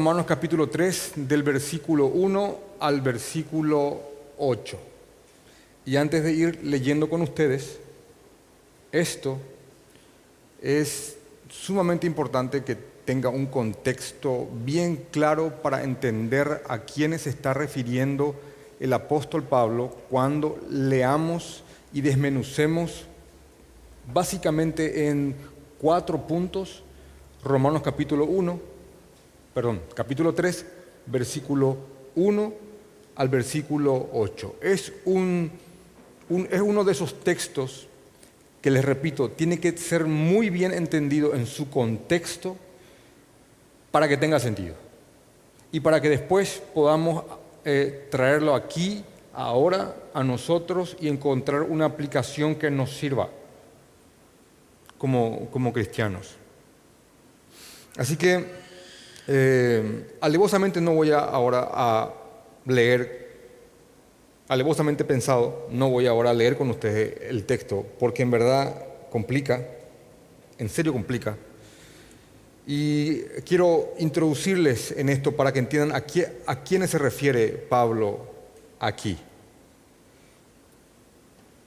Romanos capítulo 3 del versículo 1 al versículo 8. Y antes de ir leyendo con ustedes, esto es sumamente importante que tenga un contexto bien claro para entender a quiénes está refiriendo el apóstol Pablo cuando leamos y desmenucemos básicamente en cuatro puntos Romanos capítulo 1, perdón, capítulo 3, versículo 1 al versículo 8. Es, un, es uno de esos textos que les repito, tiene que ser muy bien entendido en su contexto para que tenga sentido. Y para que después podamos eh, traerlo aquí, ahora, a nosotros y encontrar una aplicación que nos sirva como, como cristianos. Así que eh, alevosamente no voy a ahora a leer, alevosamente pensado, no voy ahora a leer con ustedes el texto, porque en verdad complica, en serio complica. Y quiero introducirles en esto para que entiendan a, a quiénes se refiere Pablo aquí.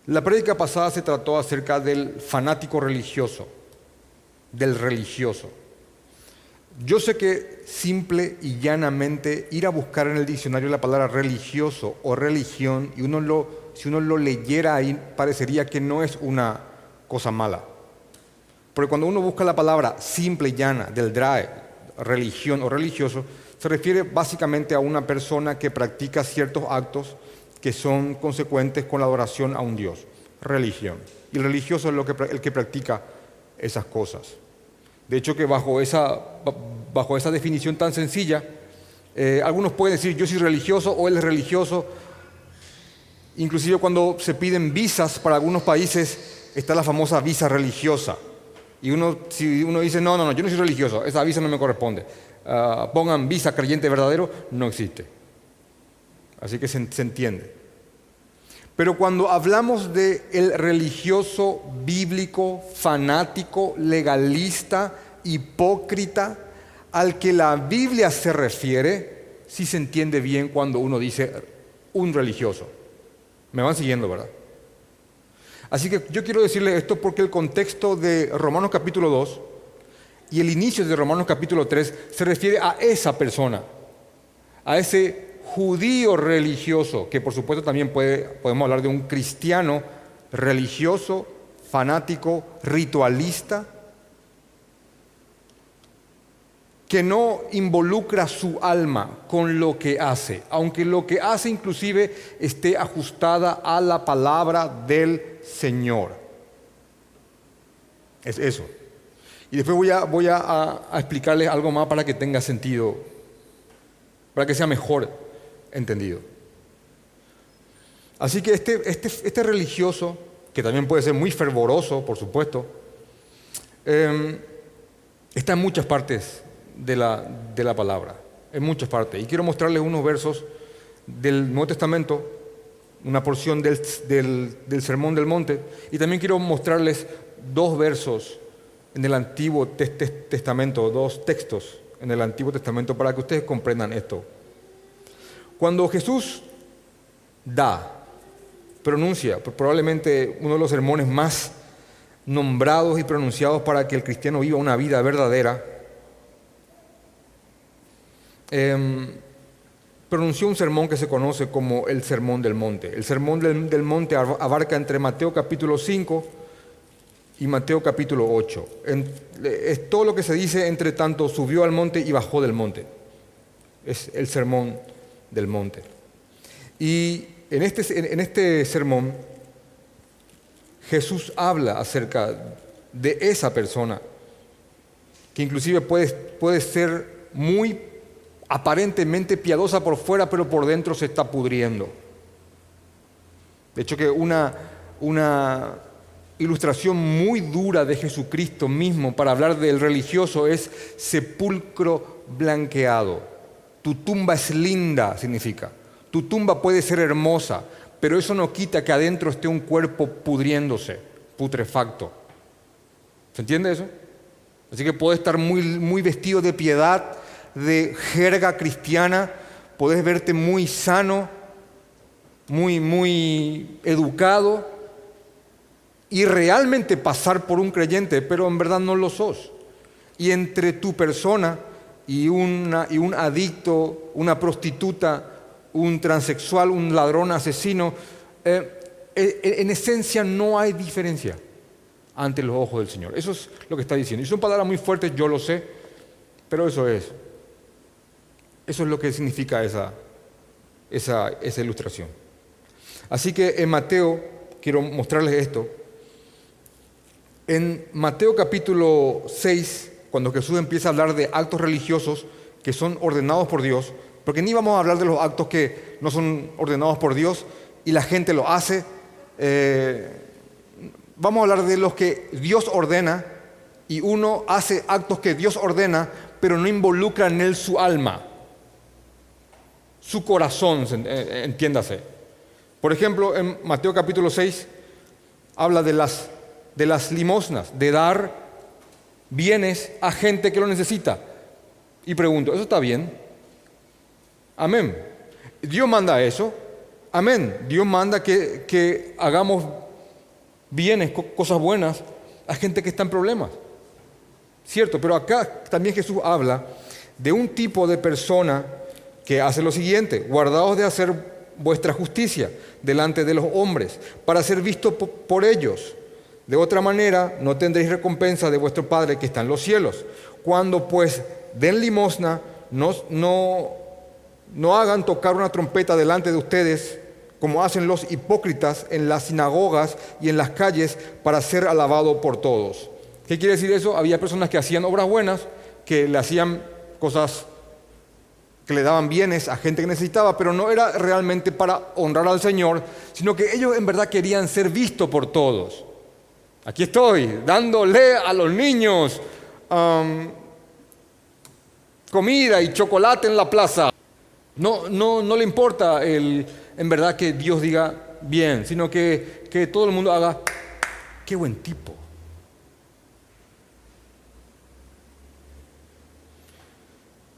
La prédica pasada se trató acerca del fanático religioso, del religioso. Yo sé que simple y llanamente ir a buscar en el diccionario la palabra religioso o religión y uno lo, si uno lo leyera ahí parecería que no es una cosa mala. Porque cuando uno busca la palabra simple y llana del DRAE, religión o religioso, se refiere básicamente a una persona que practica ciertos actos que son consecuentes con la adoración a un Dios, religión. Y el religioso es el que practica esas cosas. De hecho que bajo esa, bajo esa definición tan sencilla, eh, algunos pueden decir yo soy religioso o él es religioso. Inclusive cuando se piden visas para algunos países está la famosa visa religiosa. Y uno, si uno dice, no, no, no, yo no soy religioso, esa visa no me corresponde. Ah, pongan visa creyente verdadero, no existe. Así que se entiende. Pero cuando hablamos de el religioso bíblico, fanático, legalista, hipócrita, al que la Biblia se refiere, sí se entiende bien cuando uno dice un religioso. Me van siguiendo, ¿verdad? Así que yo quiero decirle esto porque el contexto de Romanos capítulo 2 y el inicio de Romanos capítulo 3 se refiere a esa persona, a ese judío religioso, que por supuesto también podemos hablar de un cristiano religioso, fanático, ritualista, que no involucra su alma con lo que hace, aunque lo que hace inclusive esté ajustada a la palabra del Señor. Es eso. Y después voy a, voy explicarles algo más para que tenga sentido, para que sea mejor entendido. Así que este, este, este, religioso, que también puede ser muy fervoroso, por supuesto, em, está en muchas partes de la, de la palabra, en muchas partes. Y quiero mostrarles unos versos del Nuevo Testamento, una porción del, del, Sermón del Monte, y también quiero mostrarles dos versos en el Antiguo Testamento, dos textos en el Antiguo Testamento, para que ustedes comprendan esto. Cuando Jesús da, pronuncia, probablemente uno de los sermones más nombrados y pronunciados para que el cristiano viva una vida verdadera, em, pronunció un sermón que se conoce como el Sermón del Monte. El Sermón del, Monte abarca entre Mateo capítulo 5 y Mateo capítulo 8. es todo lo que se dice entre tanto subió al monte y bajó del monte. Es el sermón del monte. Y en este, en este sermón Jesús habla acerca de esa persona, que inclusive puede, puede ser muy aparentemente piadosa por fuera, pero por dentro se está pudriendo. De hecho que una, una ilustración muy dura de Jesucristo mismo para hablar del religioso es sepulcro blanqueado. Tu tumba es linda, significa. Tu tumba puede ser hermosa, pero eso no quita que adentro esté un cuerpo pudriéndose, putrefacto. ¿Se entiende eso? Así que puede estar muy, muy vestido de piedad, de jerga cristiana, podés verte muy sano, muy, muy educado y realmente pasar por un creyente, pero en verdad no lo sos. Y entre tu persona y, una, y un adicto, una prostituta, un transexual, un ladrón asesino, eh, eh, en esencia no hay diferencia ante los ojos del Señor. Eso es lo que está diciendo. Y son palabras muy fuertes, yo lo sé, pero eso es. Eso es lo que significa esa, esa, esa ilustración. Así que en Mateo, quiero mostrarles esto. En Mateo capítulo 6, cuando Jesús empieza a hablar de actos religiosos que son ordenados por Dios, porque ni vamos a hablar de los actos que no son ordenados por Dios y la gente lo hace, eh, vamos a hablar de los que Dios ordena y uno hace actos que Dios ordena, pero no involucra en él su alma, su corazón, eh, entiéndase. Por ejemplo, en Mateo capítulo 6 habla de las, de las limosnas, de dar bienes a gente que lo necesita. Y pregunto, ¿eso está bien? Amén. Dios manda eso. Amén. Dios manda que, que hagamos bienes, cosas buenas a gente que está en problemas. Cierto, pero acá también Jesús habla de un tipo de persona que hace lo siguiente, guardaos de hacer vuestra justicia delante de los hombres, para ser visto por ellos. De otra manera, no tendréis recompensa de vuestro Padre que está en los cielos. Cuando pues den limosna, no, no, no hagan tocar una trompeta delante de ustedes como hacen los hipócritas en las sinagogas y en las calles para ser alabado por todos. ¿Qué quiere decir eso? Había personas que hacían obras buenas, que le hacían cosas que le daban bienes a gente que necesitaba, pero no era realmente para honrar al Señor, sino que ellos en verdad querían ser vistos por todos. Aquí estoy, dándole a los niños comida y chocolate en la plaza. No, no, no le importa el, en verdad que Dios diga bien, sino que, que todo el mundo haga, qué buen tipo.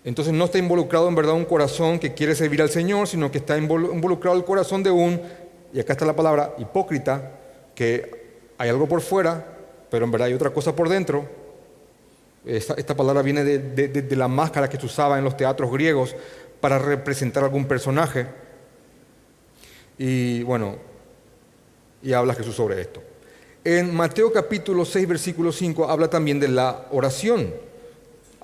Entonces no está involucrado en verdad un corazón que quiere servir al Señor, sino que está involucrado el corazón de un, y acá está la palabra, hipócrita, que hay algo por fuera, pero en verdad hay otra cosa por dentro. Esta, palabra viene de, de, la máscara que se usaba en los teatros griegos para representar algún personaje. Y bueno, y habla Jesús sobre esto. En Mateo capítulo 6, versículo 5 habla también de la oración.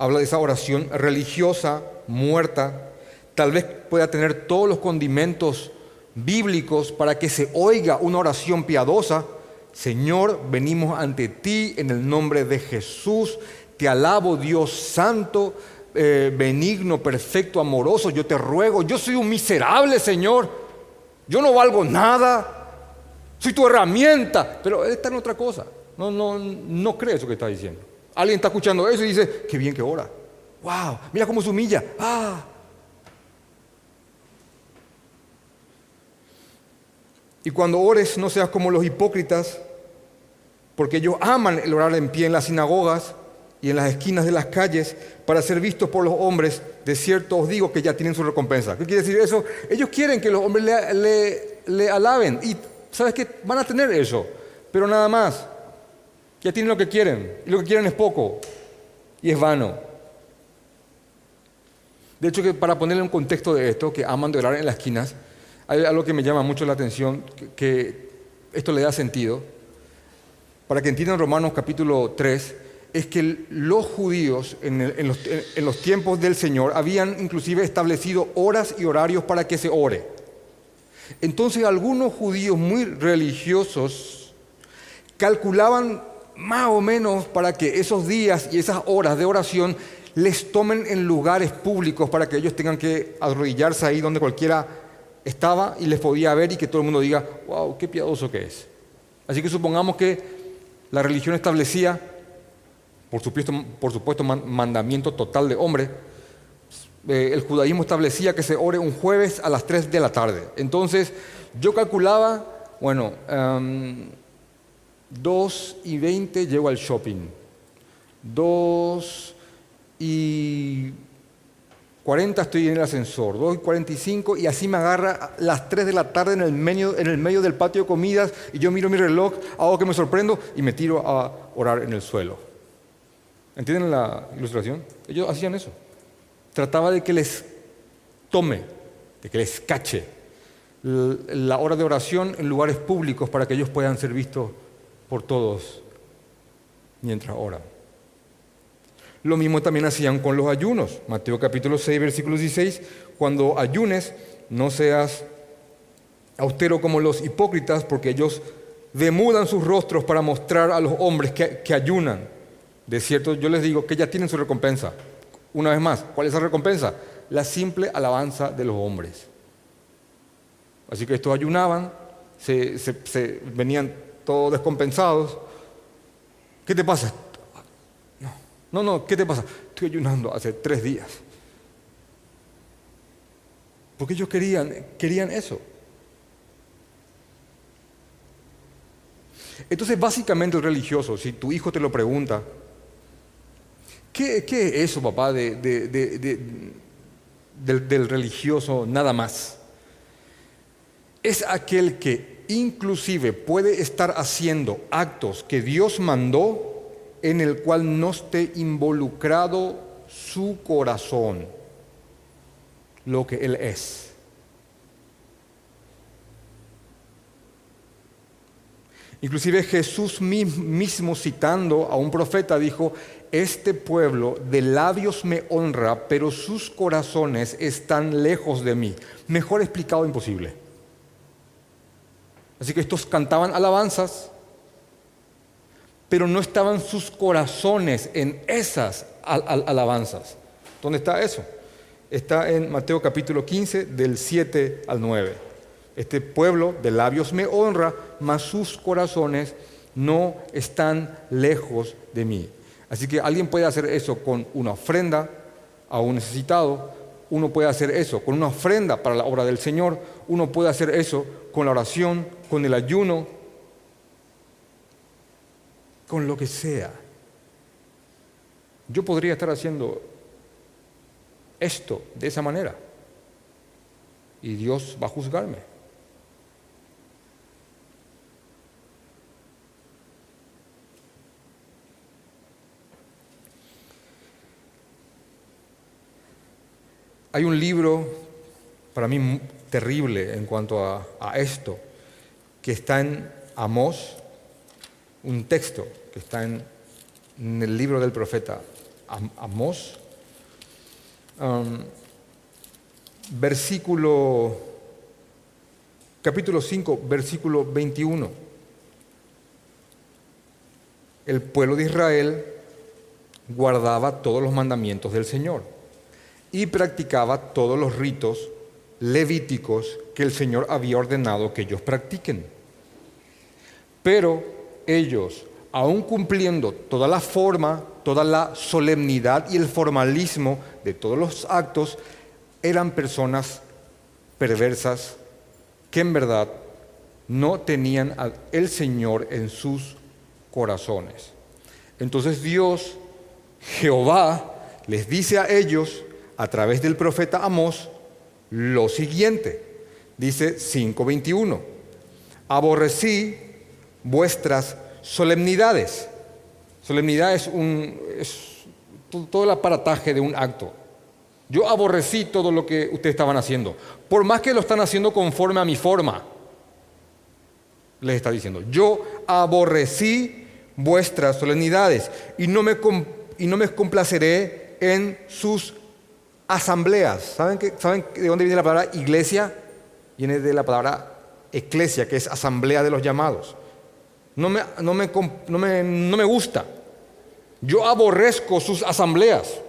Habla de esa oración religiosa, muerta. Tal vez pueda tener todos los condimentos bíblicos para que se oiga una oración piadosa. Señor, venimos ante ti en el nombre de Jesús. Te alabo Dios santo, eh, benigno, perfecto, amoroso. Yo te ruego, yo soy un miserable Señor yo no valgo nada, soy tu herramienta, pero está en otra cosa. No, no, no cree eso que está diciendo. Alguien está escuchando eso y dice, qué bien que ora. Wow, mira cómo se humilla. Ah. Y cuando ores no seas como los hipócritas, porque ellos aman el orar en pie en las sinagogas y en las esquinas de las calles para ser vistos por los hombres, de cierto os digo que ya tienen su recompensa. ¿Qué quiere decir eso? Ellos quieren que los hombres le, alaben y sabes que van a tener eso, pero nada más. Ya tienen lo que quieren y lo que quieren es poco y es vano. De hecho, para ponerle un contexto de esto, que aman de orar en las esquinas, hay algo que me llama mucho la atención, que, esto le da sentido. Para que entiendan Romanos capítulo 3, es que los judíos en, los, tiempos del Señor habían inclusive establecido horas y horarios para que se ore. Entonces algunos judíos muy religiosos calculaban más o menos para que esos días y esas horas de oración les tomen en lugares públicos para que ellos tengan que arrodillarse ahí donde cualquiera estaba y les podía ver y que todo el mundo diga, wow, qué piadoso que es. Así que supongamos que la religión establecía por supuesto, por supuesto mandamiento total de hombre, eh, el judaísmo establecía que se ore un jueves a las 3 de la tarde. Entonces, yo calculaba, bueno, 2 y 20 llego al shopping. 2 y 40 estoy en el ascensor, 2 y 45 y así me agarra las 3 de la tarde en el, medio, en el medio del patio de comidas y yo miro mi reloj, hago que me sorprendo y me tiro a orar en el suelo. ¿Entienden la ilustración? Ellos hacían eso. Trataba de que les tome, de que les cache la hora de oración en lugares públicos para que ellos puedan ser vistos por todos mientras oran. Lo mismo también hacían con los ayunos. Mateo capítulo 6, versículo 16, cuando ayunes, no seas austero como los hipócritas, porque ellos demudan sus rostros para mostrar a los hombres que, ayunan. De cierto, yo les digo que ya tienen su recompensa. Una vez más, ¿cuál es esa recompensa? La simple alabanza de los hombres. Así que estos ayunaban, se venían todos descompensados. ¿Qué te pasa? No, no, ¿qué te pasa? Estoy ayunando hace tres días. Porque ellos querían, querían eso. Entonces, básicamente el religioso, si tu hijo te lo pregunta, ¿qué, es eso, papá, de, del religioso nada más? Es aquel que inclusive puede estar haciendo actos que Dios mandó en el cual no esté involucrado su corazón, lo que Él es. Inclusive Jesús mismo citando a un profeta dijo, este pueblo de labios me honra, pero sus corazones están lejos de mí. Mejor explicado imposible. Así que estos cantaban alabanzas, pero no estaban sus corazones en esas alabanzas. ¿Dónde está eso? Está en Mateo capítulo 15, del 7 al 9. Este pueblo de labios me honra, mas sus corazones no están lejos de mí. Así que alguien puede hacer eso con una ofrenda a un necesitado, uno puede hacer eso con una ofrenda para la obra del Señor, uno puede hacer eso con la oración, con el ayuno, con lo que sea. Yo podría estar haciendo esto de esa manera y Dios va a juzgarme. Hay un libro para mí terrible en cuanto a, esto, que está en Amós, un texto que está en, el libro del profeta Amós, um, versículo, capítulo 5, versículo 21. El pueblo de Israel guardaba todos los mandamientos del Señor y practicaba todos los ritos levíticos que el Señor había ordenado que ellos practiquen. Pero ellos aún cumpliendo toda la forma, toda la solemnidad y el formalismo de todos los actos, eran personas perversas que en verdad no tenían al Señor en sus corazones. Entonces Dios, Jehová, les dice a ellos, a través del profeta Amós, lo siguiente. Dice 5.21, aborrecí vuestras solemnidades. Solemnidad es, todo el aparataje de un acto. Yo aborrecí todo lo que ustedes estaban haciendo, por más que lo están haciendo conforme a mi forma. Les está diciendo, yo aborrecí vuestras solemnidades y no me, y no me complaceré en sus asambleas. ¿Saben, que, ¿Saben de dónde viene la palabra iglesia? Viene de la palabra eclesia, que es asamblea de los llamados no me, no me, no me, gusta. Yo aborrezco sus asambleas.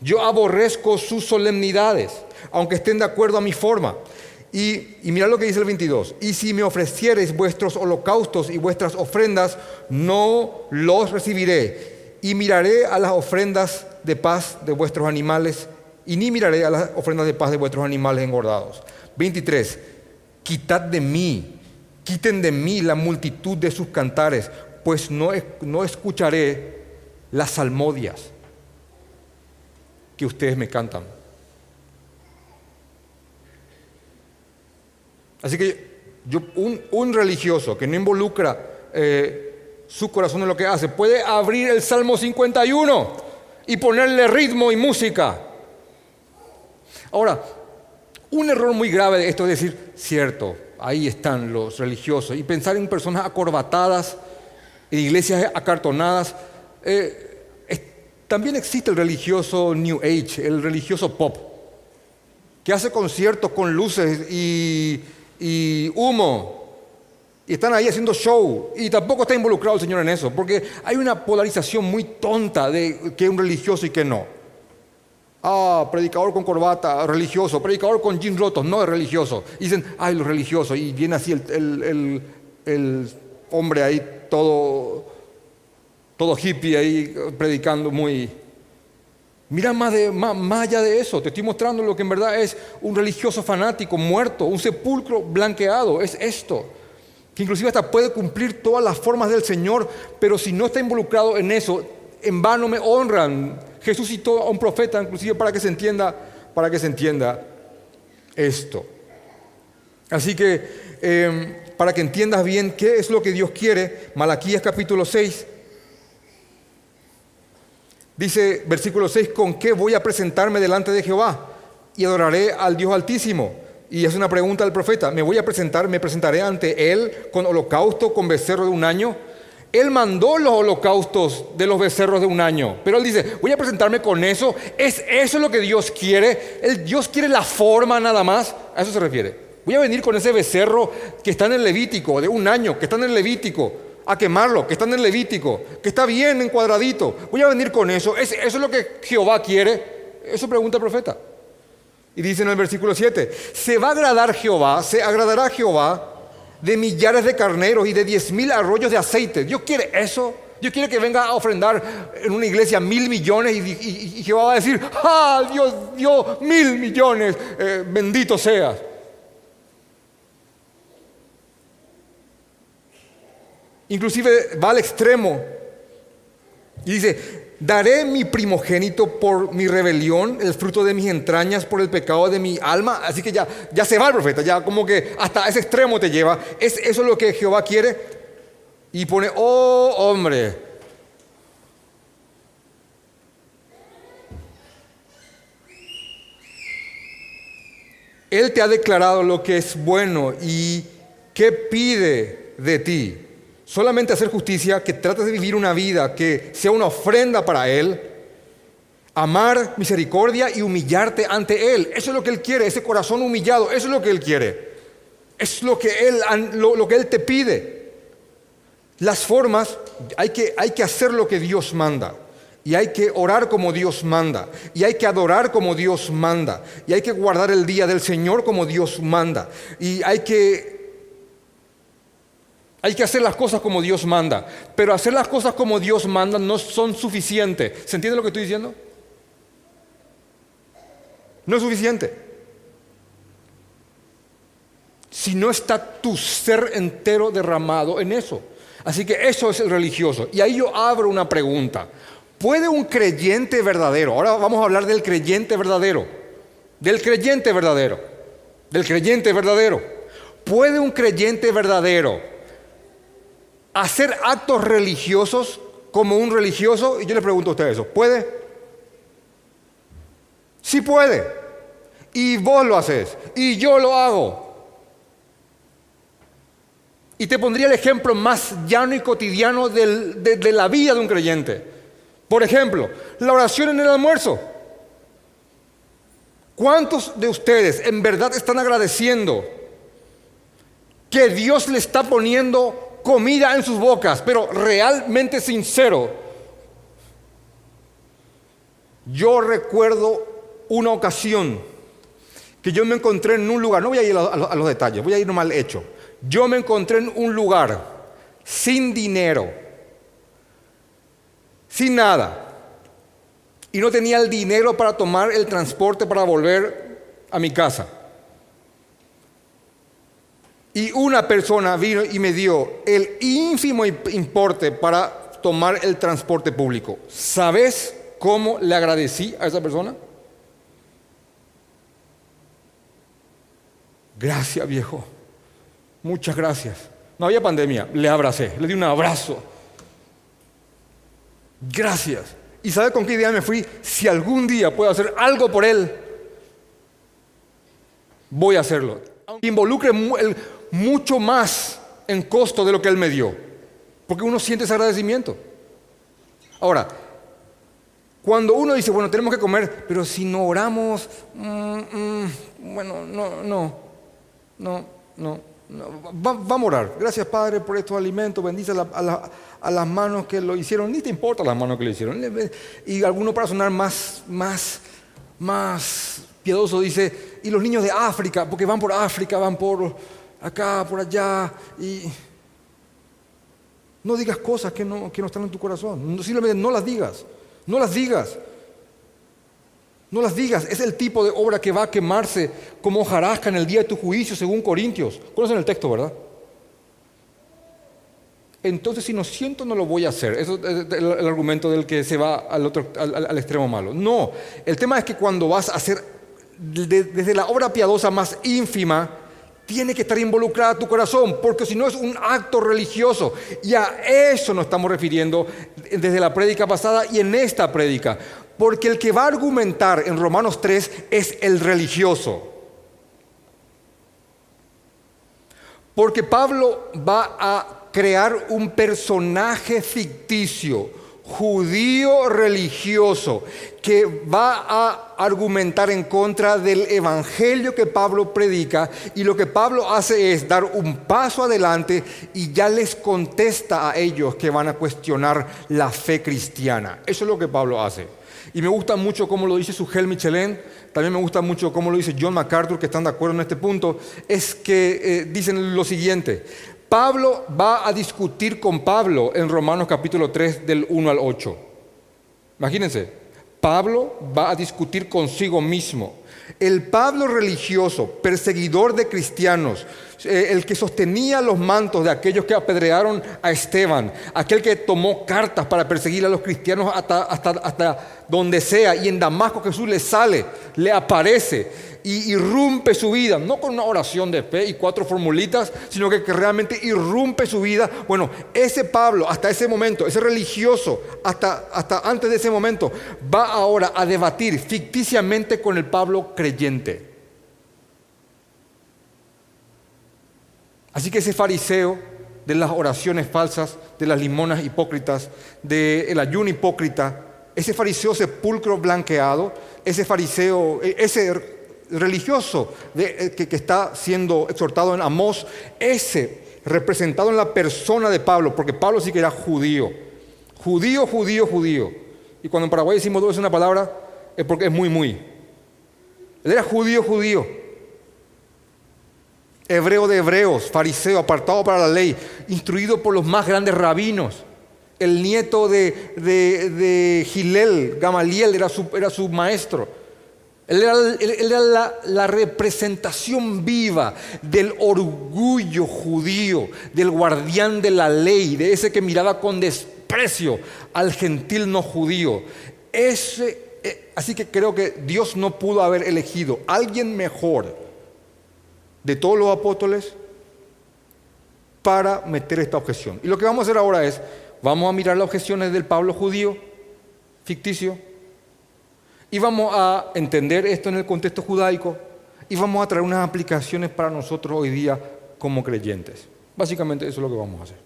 Yo aborrezco sus solemnidades, aunque estén de acuerdo a mi forma. Y, y mira lo que dice el 22. Y si me ofreciereis vuestros holocaustos y vuestras ofrendas, no los recibiré. Y miraré a las ofrendas de paz de vuestros animales, y ni miraré a las ofrendas de paz de vuestros animales engordados. 23. Quitad de mí, quiten de mí la multitud de sus cantares, pues no, no escucharé las salmodias que ustedes me cantan. Así que yo, un, religioso que no involucra eh, su corazón en lo que hace, puede abrir el Salmo 51 y ponerle ritmo y música. Ahora, un error muy grave de esto es decir, cierto, ahí están los religiosos, y pensar en personas acorbatadas, en iglesias acartonadas. Eh, también existe el religioso New Age, el religioso pop, que hace conciertos con luces y, humo. Y están ahí haciendo show. Y tampoco está involucrado el Señor en eso, porque hay una polarización muy tonta de que es un religioso y que no. Ah, predicador con corbata, religioso. Predicador con jeans rotos, no es religioso. Dicen, ay, los religiosos. Y viene así el, el hombre ahí todo todo hippie ahí predicando muy... Mira más, de, más, allá de eso, te estoy mostrando lo que en verdad es un religioso fanático muerto, un sepulcro blanqueado, es esto, que inclusive hasta puede cumplir todas las formas del Señor, pero si no está involucrado en eso, en vano me honran. Jesús citó a un profeta inclusive para que se entienda, para que se entienda esto. Así que em, para que entiendas bien qué es lo que Dios quiere, Malaquías capítulo 6, Dice versículo 6, ¿con qué voy a presentarme delante de Jehová? Y adoraré al Dios Altísimo. Y es una pregunta del profeta, ¿me voy a presentar, me presentaré ante Él con holocausto, con becerro de un año? Él mandó los holocaustos de los becerros de un año, pero Él dice, voy a presentarme con eso, ¿es eso lo que Dios quiere? ¿El Dios quiere la forma nada más? A eso se refiere. Voy a venir con ese becerro que está en el Levítico, de un año, que está en el Levítico, a quemarlo, que está en el Levítico, que está bien encuadradito. Voy a venir con eso. ¿Eso es lo que Jehová quiere? Eso pregunta el profeta. Y dice en el versículo 7, se va a agradar Jehová, se agradará Jehová de millares de carneros y de diez mil arroyos de aceite. Dios quiere eso. Dios quiere que venga a ofrendar en una iglesia mil millones y, Jehová va a decir, ah, Dios dio mil millones, eh, bendito seas. Inclusive va al extremo y dice, daré mi primogénito por mi rebelión, el fruto de mis entrañas por el pecado de mi alma. Así que ya, ya se va el profeta, ya como que hasta ese extremo te lleva. ¿Es eso lo que Jehová quiere? Y pone, oh hombre, Él te ha declarado lo que es bueno y qué pide de ti solamente hacer justicia, que trates de vivir una vida que sea una ofrenda para Él, amar misericordia y humillarte ante Él. Eso es lo que Él quiere, ese corazón humillado, eso es lo que Él quiere. Es lo que Él, lo, que él te pide. Las formas, hay que, hay que hacer lo que Dios manda. Y hay que orar como Dios manda. Y hay que adorar como Dios manda. Y hay que guardar el día del Señor como Dios manda. Y hay que hay que hacer las cosas como Dios manda, pero hacer las cosas como Dios manda no son suficientes. ¿Se entiende lo que estoy diciendo? No es suficiente. Si no está tu ser entero derramado en eso. Así que eso es el religioso. Y ahí yo abro una pregunta. ¿Puede un creyente verdadero, ahora vamos a hablar del creyente verdadero, del creyente verdadero, del creyente verdadero, ¿puede un creyente verdadero hacer actos religiosos como un religioso? Y yo le pregunto a usted eso, ¿puede? Sí puede. Y vos lo haces. Y yo lo hago. Y te pondría el ejemplo más llano y cotidiano de, de la vida de un creyente. Por ejemplo, la oración en el almuerzo. ¿Cuántos de ustedes en verdad están agradeciendo que Dios le está poniendo comida en sus bocas, pero realmente sincero. Yo recuerdo una ocasión que yo me encontré en un lugar, no voy a ir a, los detalles, voy a ir mal hecho. Yo me encontré en un lugar sin dinero, sin nada, y no tenía el dinero para tomar el transporte para volver a mi casa. Y una persona vino y me dio el ínfimo importe para tomar el transporte público. ¿Sabes cómo le agradecí a esa persona? Gracias, viejo. muchas gracias. No había pandemia, le abracé, le di un abrazo. Gracias. ¿Y sabe con qué idea me fui? Si algún día puedo hacer algo por él, voy a hacerlo. Involucre mucho más en costo de lo que él me dio. Porque uno siente ese agradecimiento. Ahora, cuando uno dice, bueno, tenemos que comer, pero si no oramos, mm, mm, bueno, no, no, no, no, vamos a orar. Gracias, Padre, por estos alimentos. Bendice a, las manos que lo hicieron. Ni te importa las manos que lo hicieron. Y alguno para sonar más, más, más piedoso dice, y los niños de África, porque van por África, van por acá, por allá. Y no digas cosas que no, que no están en tu corazón. Simplemente no las digas. No las digas. No las digas. Es el tipo de obra que va a quemarse como hojarasca en el día de tu juicio, según Corintios. Conocen el texto, ¿verdad? Entonces, si no siento, no lo voy a hacer. Eso es el, argumento del que se va al, otro, al, extremo malo. No. El tema es que cuando vas a hacer desde la obra piadosa más ínfima, tiene que estar involucrada tu corazón, porque si no es un acto religioso. Y a eso nos estamos refiriendo desde la prédica pasada y en esta prédica. Porque el que va a argumentar en Romanos 3 es el religioso. Porque Pablo va a crear un personaje ficticio judío religioso que va a argumentar en contra del evangelio que Pablo predica y lo que Pablo hace es dar un paso adelante y ya les contesta a ellos que van a cuestionar la fe cristiana. Eso es lo que Pablo hace. Y me gusta mucho cómo lo dice Sugel Michelin, también me gusta mucho cómo lo dice John MacArthur, que están de acuerdo en este punto, es que eh, dicen lo siguiente, Pablo va a discutir con Pablo en Romanos capítulo 3 del 1 al 8. Imagínense, Pablo va a discutir consigo mismo. El Pablo religioso, perseguidor de cristianos, eh, el que sostenía los mantos de aquellos que apedrearon a Esteban, aquel que tomó cartas para perseguir a los cristianos hasta, hasta, hasta donde sea, y en Damasco Jesús le sale, le aparece y irrumpe su vida, no con una oración de fe y cuatro formulitas, sino que, realmente irrumpe su vida. Bueno, ese Pablo, hasta ese momento, ese religioso, hasta, hasta antes de ese momento, va ahora a debatir ficticiamente con el Pablo creyente. Así que ese fariseo de las oraciones falsas, de las limonas hipócritas, del ayuno hipócrita, ese fariseo sepulcro blanqueado, ese fariseo, e, ese religioso eh, que, está siendo exhortado en Amós, ese representado en la persona de Pablo, porque Pablo sí que era judío, judío, judío, judío. Y cuando en Paraguay decimos dos una palabra, es porque es muy, muy. Él era judío, judío. Hebreo de hebreos, fariseo, apartado para la ley, instruido por los más grandes rabinos. El nieto de, de, Gilel, Gamaliel, era su, era su maestro. Él era, la, representación viva del orgullo judío, del guardián de la ley, de ese que miraba con desprecio al gentil no judío. Ese, eh, así que creo que Dios no pudo haber elegido alguien mejor de todos los apóstoles para meter esta objeción. Y lo que vamos a hacer ahora es, vamos a mirar las objeciones del Pablo judío, ficticio, y vamos a entender esto en el contexto judaico y vamos a traer unas aplicaciones para nosotros hoy día como creyentes. Básicamente eso es lo que vamos a hacer.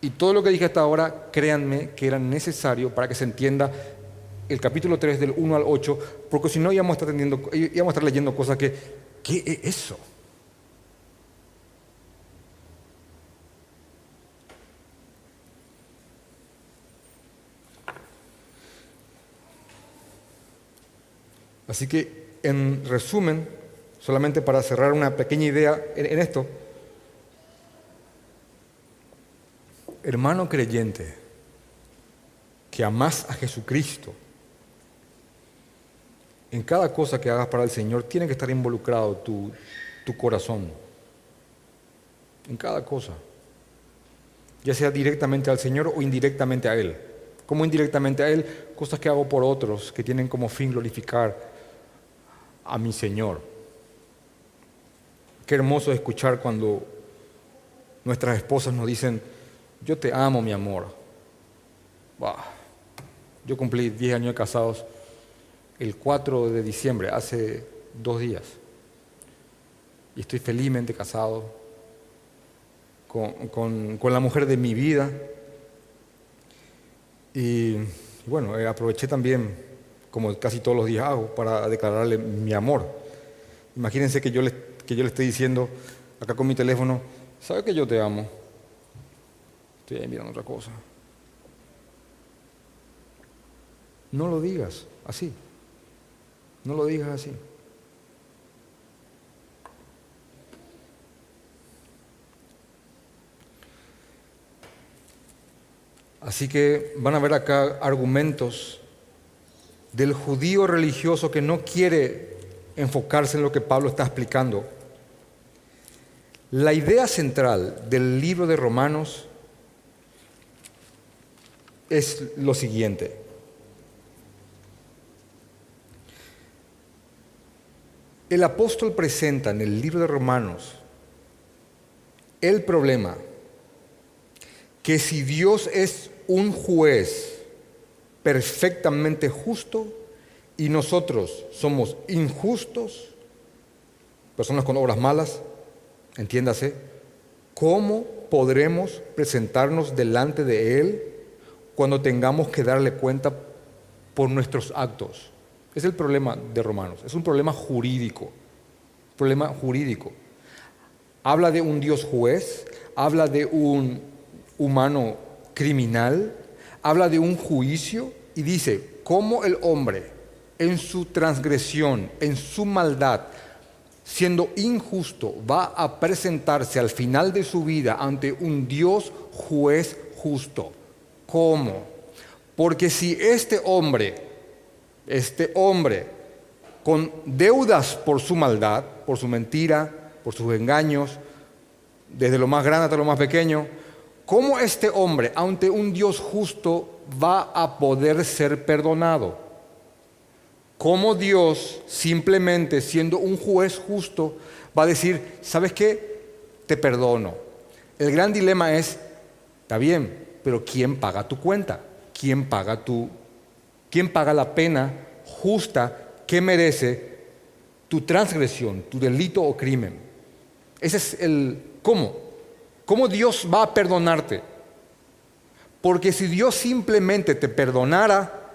Y todo lo que dije hasta ahora, créanme que era necesario para que se entienda el capítulo 3 del 1 al 8, porque si no íbamos a estar, íbamos a estar leyendo cosas que, ¿qué es eso? Así que, en resumen, solamente para cerrar una pequeña idea en, esto, hermano creyente, que amas a Jesucristo, en cada cosa que hagas para el Señor tiene que estar involucrado tu, corazón. En cada cosa. Ya sea directamente al Señor o indirectamente a Él. Como indirectamente a Él, cosas que hago por otros que tienen como fin glorificar a mi Señor. Qué hermoso escuchar cuando nuestras esposas nos dicen, yo te amo, mi amor. Yo cumplí 10 años de casados el 4 de diciembre, hace dos días. Y estoy felizmente casado con, la mujer de mi vida. Y bueno, eh, aproveché también, como casi todos los días hago, para declararle mi amor. Imagínense que yo le, que yo le estoy diciendo acá con mi teléfono, ¿sabe que yo te amo? Estoy ahí mirando otra cosa. No lo digas así. No lo digas así. Así que van a ver acá argumentos del judío religioso que no quiere enfocarse en lo que Pablo está explicando. La idea central del libro de Romanos es lo siguiente. El apóstol presenta en el libro de Romanos el problema que si Dios es un juez perfectamente justo y nosotros somos injustos, personas con obras malas, entiéndase, ¿cómo podremos presentarnos delante de Él cuando tengamos que darle cuenta por nuestros actos? Es el problema de Romanos, es un problema jurídico, problema jurídico. Habla de un Dios juez, habla de un humano criminal, habla de un juicio y dice, cómo el hombre en su transgresión, en su maldad, siendo injusto, va a presentarse al final de su vida ante un Dios juez justo. ¿Cómo? Porque si este hombre, este hombre, con deudas por su maldad, por su mentira, por sus engaños, desde lo más grande hasta lo más pequeño, ¿Cómo este hombre, ante un Dios justo, va a poder ser perdonado? ¿Cómo Dios, simplemente siendo un juez justo, va a decir, ¿sabes qué? Te perdono. El gran dilema es, está bien, pero ¿quién paga tu cuenta? ¿Quién paga tu, quién paga la pena justa que merece tu transgresión, tu delito o crimen? Ese es el cómo. ¿Cómo Dios va a perdonarte? Porque si Dios simplemente te perdonara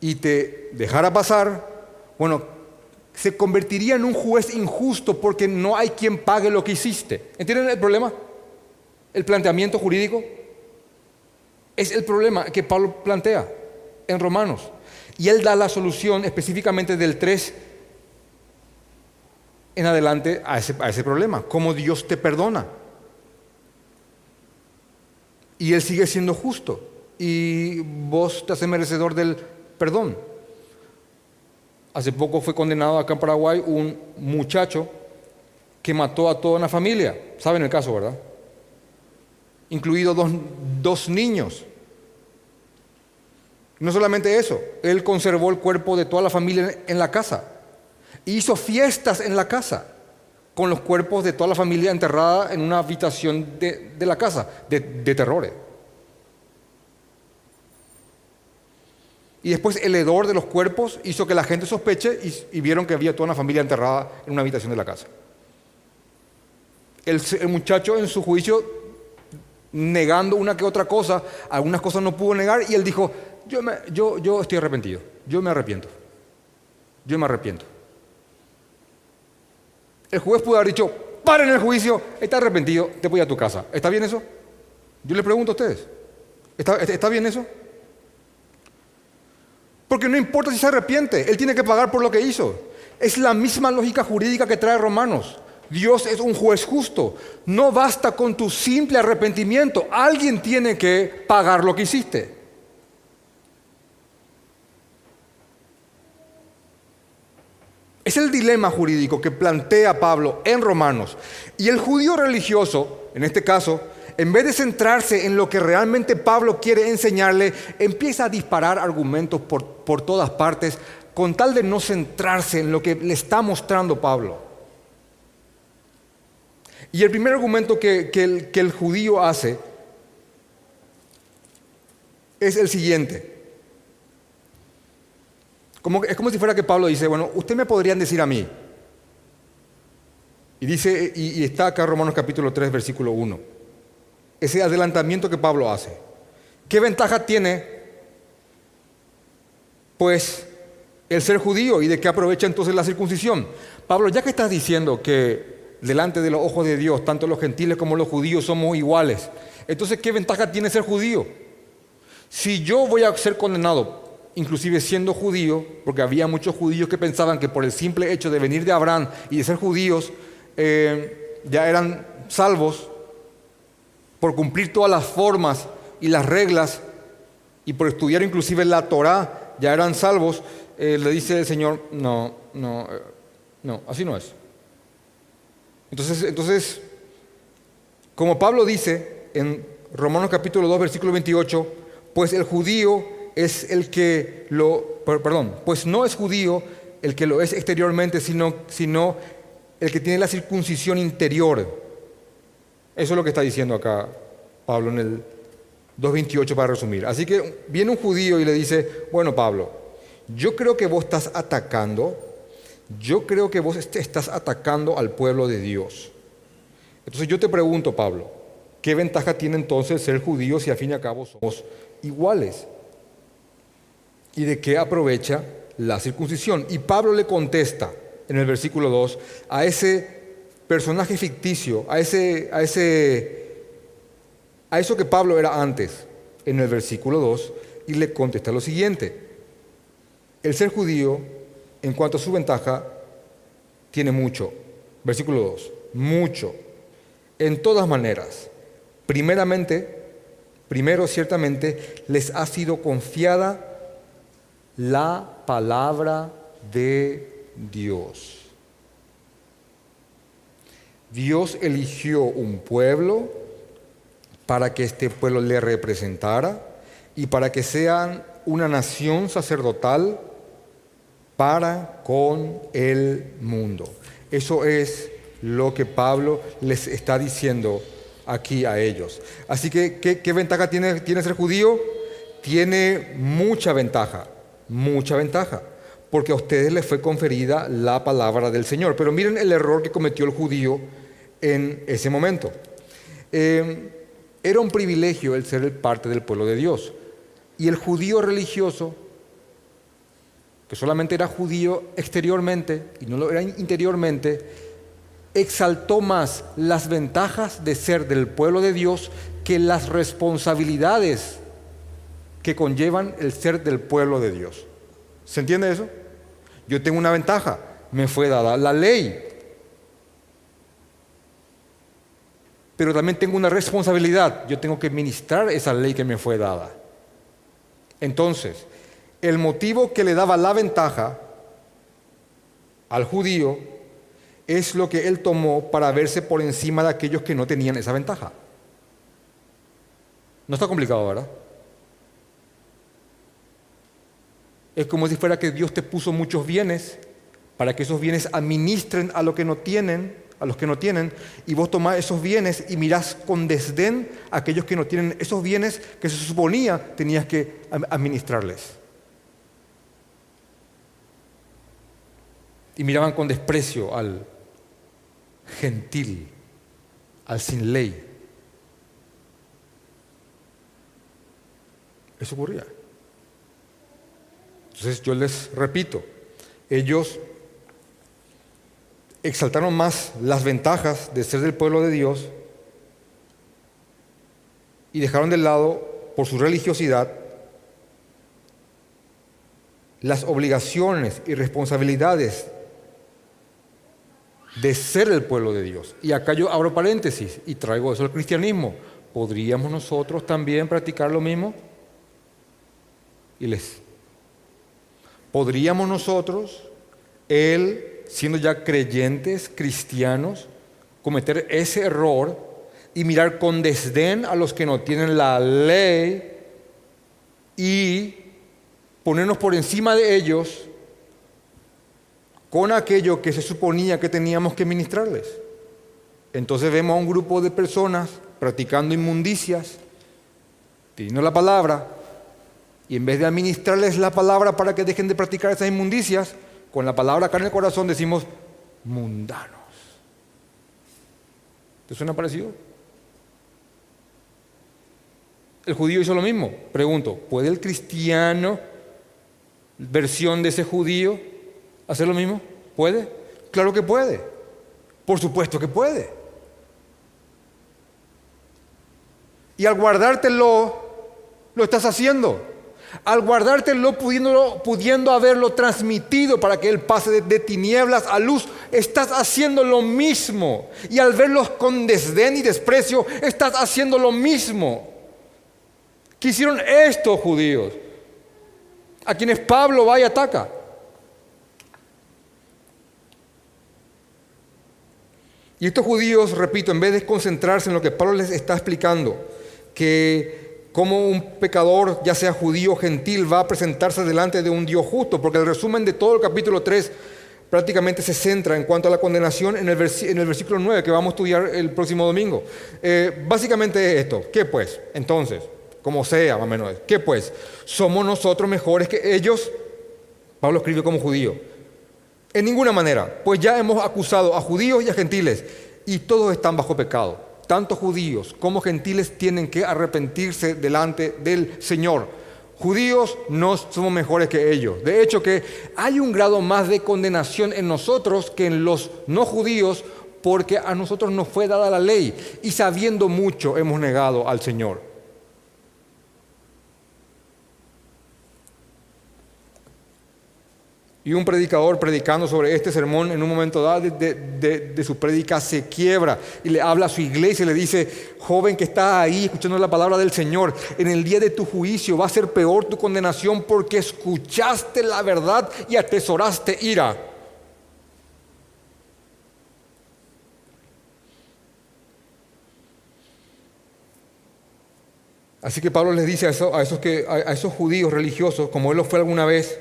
y te dejara pasar, bueno, se convertiría en un juez injusto porque no hay quien pague lo que hiciste. ¿Entienden el problema? El planteamiento jurídico es el problema que Pablo plantea en Romanos. Y él da la solución específicamente del 3 en adelante a ese, problema. ¿Cómo Dios te perdona? Y Él sigue siendo justo. Y vos te haces merecedor del perdón. Hace poco fue condenado acá en Paraguay un muchacho que mató a toda una familia. ¿Saben el caso, verdad? Incluido dos, dos niños. No solamente eso, él conservó el cuerpo de toda la familia en la casa. Hizo fiestas en la casa con los cuerpos de toda la familia enterrada en una habitación de, la casa, de, terrores. Y después el hedor de los cuerpos hizo que la gente sospeche y, vieron que había toda una familia enterrada en una habitación de la casa. El, muchacho en su juicio, negando una que otra cosa, algunas cosas no pudo negar y él dijo, yo, yo, yo estoy arrepentido, yo me arrepiento, yo me arrepiento. El juez pudo haber dicho, paren el juicio, está arrepentido, te voy a tu casa. ¿Está bien eso? Yo le pregunto a ustedes, ¿está, ¿está bien eso? Porque no importa si se arrepiente, él tiene que pagar por lo que hizo. Es la misma lógica jurídica que trae Romanos. Dios es un juez justo. No basta con tu simple arrepentimiento. Alguien tiene que pagar lo que hiciste. Es el dilema jurídico que plantea Pablo en Romanos. Y el judío religioso, en este caso, en vez de centrarse en lo que realmente Pablo quiere enseñarle, empieza a disparar argumentos por, por todas partes con tal de no centrarse en lo que le está mostrando Pablo. Y el primer argumento que, el, que el judío hace es el siguiente. Como, es como si fuera que Pablo dice, bueno, usted me podrían decir a mí. Y dice, y, y está acá Romanos capítulo 3, versículo 1. Ese adelantamiento que Pablo hace. ¿Qué ventaja tiene? Pues el ser judío y de qué aprovecha entonces la circuncisión. Pablo, ya que estás diciendo que delante de los ojos de Dios, tanto los gentiles como los judíos somos iguales, entonces ¿qué ventaja tiene ser judío? Si yo voy a ser condenado, inclusive siendo judío, porque había muchos judíos que pensaban que por el simple hecho de venir de Abraham y de ser judíos, eh, ya eran salvos, por cumplir todas las formas y las reglas, y por estudiar inclusive la Torá, ya eran salvos, eh, le dice el Señor, no, no, eh, no, así no es. Entonces, entonces, como Pablo dice en Romanos capítulo 2, versículo 28, pues el judío es el que lo, perdón, pues no es judío el que lo es exteriormente, sino, sino el que tiene la circuncisión interior. Eso es lo que está diciendo acá Pablo en el 2.28 para resumir. Así que viene un judío y le dice, bueno Pablo, yo creo que vos estás atacando, yo creo que vos estás atacando al pueblo de Dios. Entonces yo te pregunto, Pablo, ¿qué ventaja tiene entonces ser judío si al fin y al cabo somos iguales? ¿Y de qué aprovecha la circuncisión? Y Pablo le contesta en el versículo 2 a ese personaje ficticio, a ese, a ese, a eso que Pablo era antes, en el versículo 2, y le contesta lo siguiente. El ser judío, en cuanto a su ventaja, tiene mucho. Versículo 2, mucho. En todas maneras. Primeramente, primero ciertamente, les ha sido confiada la palabra de Dios. Dios eligió un pueblo para que este pueblo le representara y para que sean una nación sacerdotal para con el mundo. Eso es lo que Pablo les está diciendo aquí a ellos. Así que, ¿qué, ventaja tiene, tiene ser judío? Tiene mucha ventaja, mucha ventaja, porque a ustedes les fue conferida la palabra del Señor. Pero miren el error que cometió el judío en ese momento. Eh, era un privilegio el ser parte del pueblo de Dios. Y el judío religioso que solamente era judío exteriormente y no lo era interiormente, exaltó más las ventajas de ser del pueblo de Dios que las responsabilidades que conllevan el ser del pueblo de Dios. ¿Se entiende eso? Yo tengo una ventaja, me fue dada la ley. Pero también tengo una responsabilidad, yo tengo que ministrar esa ley que me fue dada. Entonces, el motivo que le daba la ventaja al judío es lo que él tomó para verse por encima de aquellos que no tenían esa ventaja. No está complicado, ¿verdad? Es como si fuera que Dios te puso muchos bienes para que esos bienes administren a lo que no tienen, a los que no tienen, y vos tomás esos bienes y mirás con desdén a aquellos que no tienen esos bienes que se suponía tenías que administrarles. y miraban con desprecio al gentil, al sin ley. Eso ocurría. Entonces yo les repito, ellos exaltaron más las ventajas de ser del pueblo de Dios y dejaron de lado, por su religiosidad, las obligaciones y responsabilidades de ser el pueblo de Dios. Y acá yo abro paréntesis y traigo eso al cristianismo. ¿Podríamos nosotros también practicar lo mismo? Y les. ¿Podríamos nosotros, él, siendo ya creyentes, cristianos, cometer ese error y mirar con desdén a los que no tienen la ley y ponernos por encima de ellos con aquello que se suponía que teníamos que ministrarles. Entonces vemos a un grupo de personas practicando inmundicias, pidiendo la palabra, y en vez de administrarles la palabra para que dejen de practicar esas inmundicias, con la palabra acá en el corazón decimos mundanos. ¿Te suena parecido? El judío hizo lo mismo. Pregunto, ¿puede el cristiano, versión de ese judío, hacer lo mismo? ¿Puede? Claro que puede. Por supuesto que puede. Y al guardártelo, lo estás haciendo. Al guardártelo, pudiendo, pudiendo haberlo transmitido para que Él pase de, tinieblas a luz, estás haciendo lo mismo. Y al verlos con desdén y desprecio, estás haciendo lo mismo. ¿Qué hicieron estos judíos? A quienes Pablo va y ataca. Y estos judíos, repito, en vez de concentrarse en lo que Pablo les está explicando, que como un pecador, ya sea judío o gentil, va a presentarse delante de un Dios justo, porque el resumen de todo el capítulo 3 prácticamente se centra en cuanto a la condenación en el, versículo 9 que vamos a estudiar el próximo domingo. Eh, básicamente esto, ¿qué pues? Entonces, como sea, más o menos. ¿Qué pues? ¿Somos nosotros mejores que ellos? Pablo escribe como judío. En ninguna manera, pues ya hemos acusado a judíos y a gentiles y todos están bajo pecado. Tanto judíos como gentiles tienen que arrepentirse delante del Señor. Judíos no somos mejores que ellos. De hecho que hay un grado más de condenación en nosotros que en los no judíos porque a nosotros nos fue dada la ley y sabiendo mucho hemos negado al Señor. Y un predicador predicando sobre este sermón en un momento dado de, su predica se quiebra y le habla a su iglesia y le dice, joven que está ahí escuchando la palabra del Señor, en el día de tu juicio va a ser peor tu condenación porque escuchaste la verdad y atesoraste ira. Así que Pablo les dice a esos, que, a esos judíos religiosos, como él lo fue alguna vez,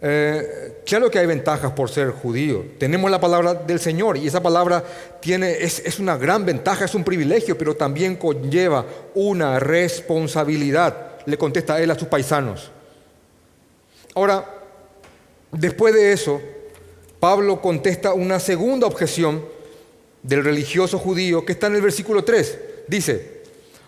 eh, claro que hay ventajas por ser judío. Tenemos la palabra del Señor y esa palabra tiene, es, es una gran ventaja, es un privilegio, pero también conlleva una responsabilidad, le contesta él a sus paisanos. Ahora, después de eso, Pablo contesta una segunda objeción del religioso judío que está en el versículo 3. Dice,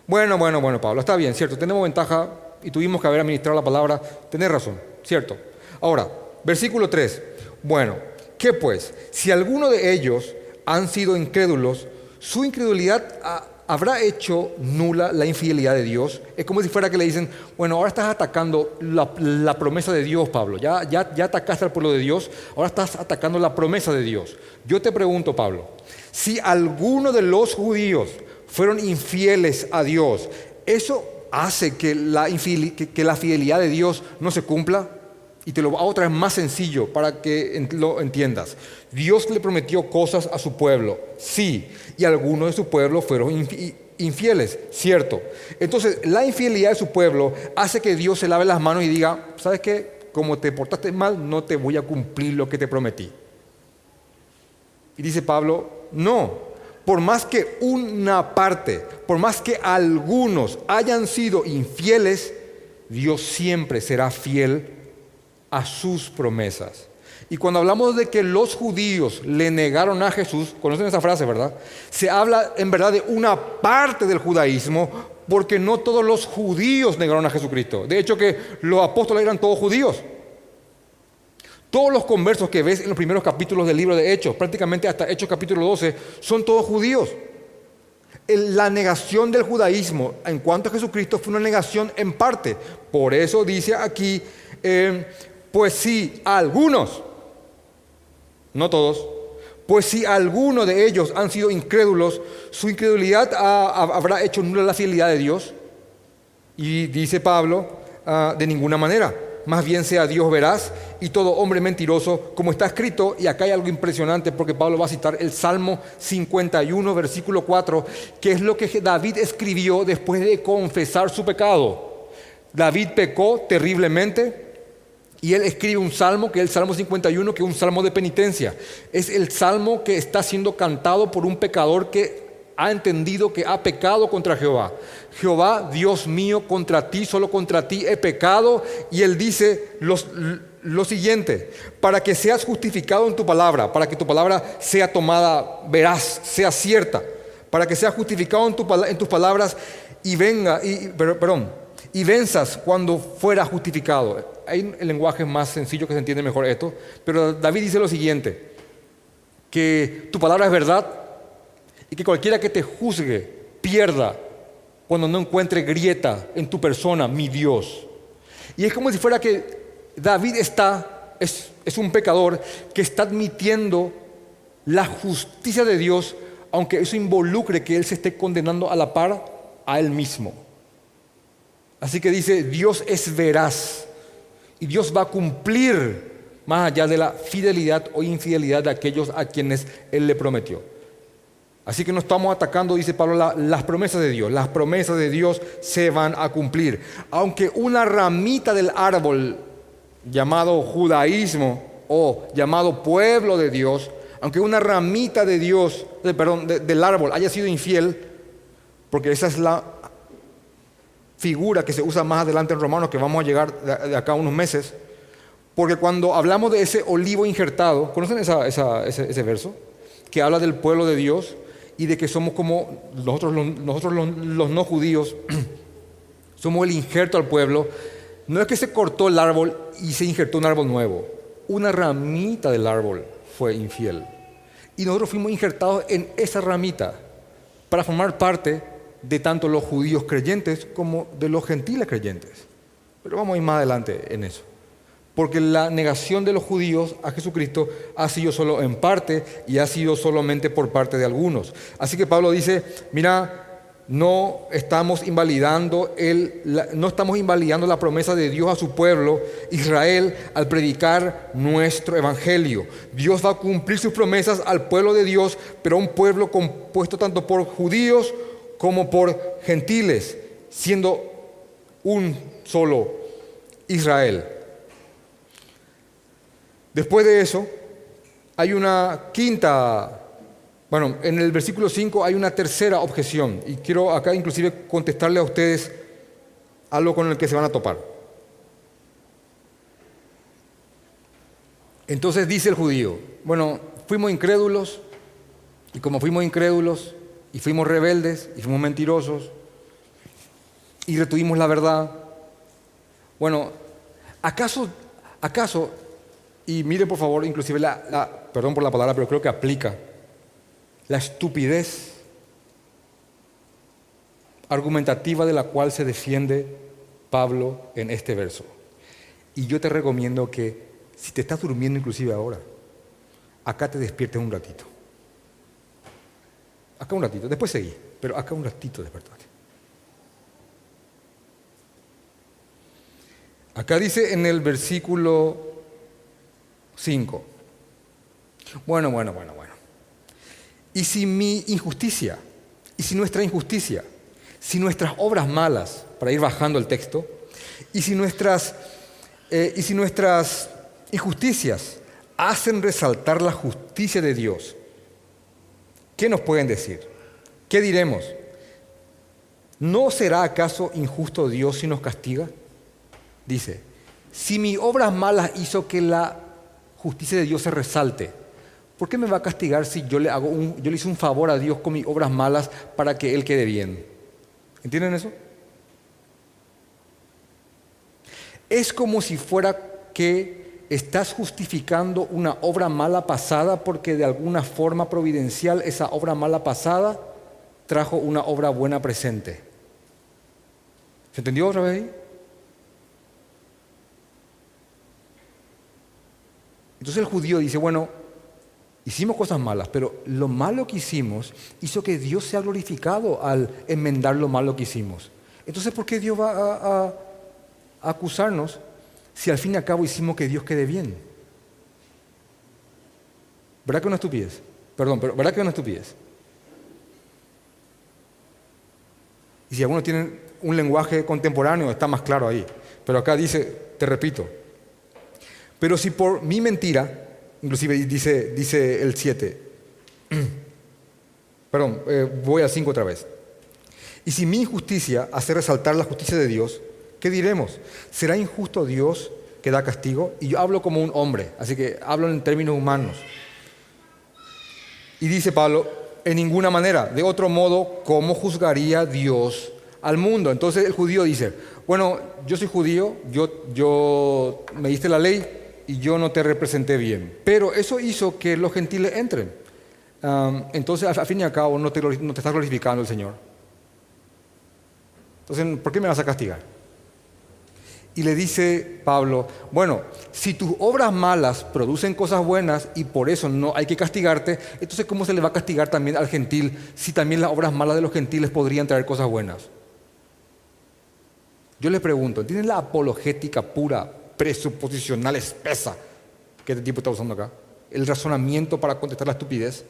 bueno, bueno, bueno, Pablo, está bien, cierto, tenemos ventaja y tuvimos que haber administrado la palabra, tenés razón, cierto. Ahora, versículo 3. Bueno, ¿qué pues? Si alguno de ellos han sido incrédulos, su incredulidad habrá hecho nula la infidelidad de Dios. Es como si fuera que le dicen, bueno, ahora estás atacando la, promesa de Dios, Pablo. Ya, ya, ya atacaste al pueblo de Dios, ahora estás atacando la promesa de Dios. Yo te pregunto, Pablo, si alguno de los judíos fueron infieles a Dios, ¿eso hace que la, que la fidelidad de Dios no se cumpla? Y te lo hago otra vez más sencillo para que lo entiendas. Dios le prometió cosas a su pueblo, sí, y algunos de su pueblo fueron infieles, cierto. Entonces, la infidelidad de su pueblo hace que Dios se lave las manos y diga, ¿sabes qué? Como te portaste mal, no te voy a cumplir lo que te prometí. Y dice Pablo, no, por más que una parte, por más que algunos hayan sido infieles, Dios siempre será fiel a sus promesas. Y cuando hablamos de que los judíos le negaron a Jesús, conocen esa frase, ¿verdad? Se habla en verdad de una parte del judaísmo, porque no todos los judíos negaron a Jesucristo. De hecho que los apóstoles eran todos judíos. Todos los conversos que ves en los primeros capítulos del libro de Hechos, prácticamente hasta Hechos capítulo 12, son todos judíos. La negación del judaísmo en cuanto a Jesucristo fue una negación en parte. Por eso dice aquí, eh, pues si algunos, no todos, pues si alguno de ellos han sido incrédulos, su incredulidad habrá hecho nula la fidelidad de Dios. Y dice Pablo, ah, de ninguna manera. Más bien sea Dios veraz y todo hombre mentiroso, como está escrito, y acá hay algo impresionante porque Pablo va a citar el Salmo 51, versículo 4, que es lo que David escribió después de confesar su pecado. David pecó terriblemente, Y él escribe un salmo, que es el Salmo 51, que es un salmo de penitencia. Es el salmo que está siendo cantado por un pecador que ha entendido que ha pecado contra Jehová. Jehová, Dios mío, contra ti, solo contra ti he pecado. Y él dice lo siguiente, para que seas justificado en tu palabra, para que tu palabra sea tomada veraz, sea cierta, para que seas justificado en, en tus palabras y venga, y, perdón, y venzas cuando fuera justificado. Hay el lenguaje más sencillo que se entiende mejor esto, pero David dice lo siguiente, que tu palabra es verdad y que cualquiera que te juzgue pierda cuando no encuentre grieta en tu persona, mi Dios. Y es como si fuera que David está, es, es un pecador que está admitiendo la justicia de Dios, aunque eso involucre que él se esté condenando a la par a él mismo. Así que dice, Dios es veraz y Dios va a cumplir más allá de la fidelidad o infidelidad de aquellos a quienes Él le prometió. Así que no estamos atacando, dice Pablo, las promesas de Dios. Las promesas de Dios se van a cumplir. Aunque una ramita del árbol llamado judaísmo o llamado pueblo de Dios, aunque una ramita de Dios, perdón, del árbol haya sido infiel, porque esa es la figura que se usa más adelante en Romanos, que vamos a llegar de acá a unos meses, porque cuando hablamos de ese olivo injertado, ¿conocen ese, verso? Que habla del pueblo de Dios y de que somos como nosotros, nosotros los no judíos, somos el injerto al pueblo. No es que se cortó el árbol y se injertó un árbol nuevo, una ramita del árbol fue infiel. Y nosotros fuimos injertados en esa ramita para formar parte de tanto los judíos creyentes como de los gentiles creyentes. Pero vamos a ir más adelante en eso. Porque la negación de los judíos a Jesucristo ha sido solo en parte y ha sido solamente por parte de algunos. Así que Pablo dice, mira, no estamos invalidando el, no estamos invalidando la promesa de Dios a su pueblo Israel al predicar nuestro evangelio. Dios va a cumplir sus promesas al pueblo de Dios, pero a un pueblo compuesto tanto por judíos como por gentiles, siendo un solo Israel. Después de eso, hay una quinta, bueno, en el versículo 5 hay una tercera objeción, y quiero acá inclusive contestarle a ustedes algo con el que se van a topar. Entonces dice el judío, bueno, fuimos incrédulos, y como fuimos incrédulos, y fuimos rebeldes y fuimos mentirosos y retuvimos la verdad. Bueno, ¿acaso, acaso, y miren por favor, inclusive la, perdón por la palabra, pero creo que aplica, la estupidez argumentativa de la cual se defiende Pablo en este verso. Y yo te recomiendo que si te estás durmiendo inclusive ahora, acá te despiertes un ratito. Acá un ratito, después seguí, pero acá un ratito despertate. Acá dice en el versículo 5. Bueno, bueno, bueno, bueno. Y si mi injusticia, y si nuestra injusticia, si nuestras obras malas, para ir bajando el texto, y si nuestras, eh, y si nuestras injusticias hacen resaltar la justicia de Dios, ¿Qué nos pueden decir? ¿Qué diremos? ¿No será acaso injusto Dios si nos castiga? Dice, si mi obra mala hizo que la justicia de Dios se resalte, ¿por qué me va a castigar si yo le, hago un, yo le hice un favor a Dios con mis obras malas para que Él quede bien? ¿Entienden eso? Es como si fuera que estás justificando una obra mala pasada porque de alguna forma providencial esa obra mala pasada trajo una obra buena presente. ¿Se entendió otra vez? Entonces el judío dice, bueno, hicimos cosas malas, pero lo malo que hicimos hizo que Dios sea glorificado al enmendar lo malo que hicimos. Entonces, ¿por qué Dios va a, a acusarnos si al fin y al cabo hicimos que Dios quede bien? ¿Verdad que una estupidez? Perdón, pero ¿verdad que una estupidez? Y si algunos tienen un lenguaje contemporáneo, está más claro ahí. Pero acá dice, te repito, Pero si por mi mentira, inclusive dice, dice el 7, perdón, eh, voy al 5 otra vez. Y si mi injusticia hace resaltar la justicia de Dios, ¿qué diremos? ¿Será injusto Dios que da castigo? Y yo hablo como un hombre, así que hablo en términos humanos. Y dice Pablo, en ninguna manera. De otro modo, ¿cómo juzgaría Dios al mundo? Entonces el judío dice, bueno, yo soy judío, yo, yo me diste la ley y yo no te representé bien. Pero eso hizo que los gentiles entren. entonces, al fin y al cabo, no te, no te está glorificando el Señor. Entonces, ¿por qué me vas a castigar? Y le dice Pablo, bueno, si tus obras malas producen cosas buenas y por eso no hay que castigarte, entonces ¿cómo se le va a castigar también al gentil si también las obras malas de los gentiles podrían traer cosas buenas? Yo le pregunto, ¿tienen la apologética pura, presuposicional, espesa que este tipo está usando acá? ¿El razonamiento para contestar la estupidez?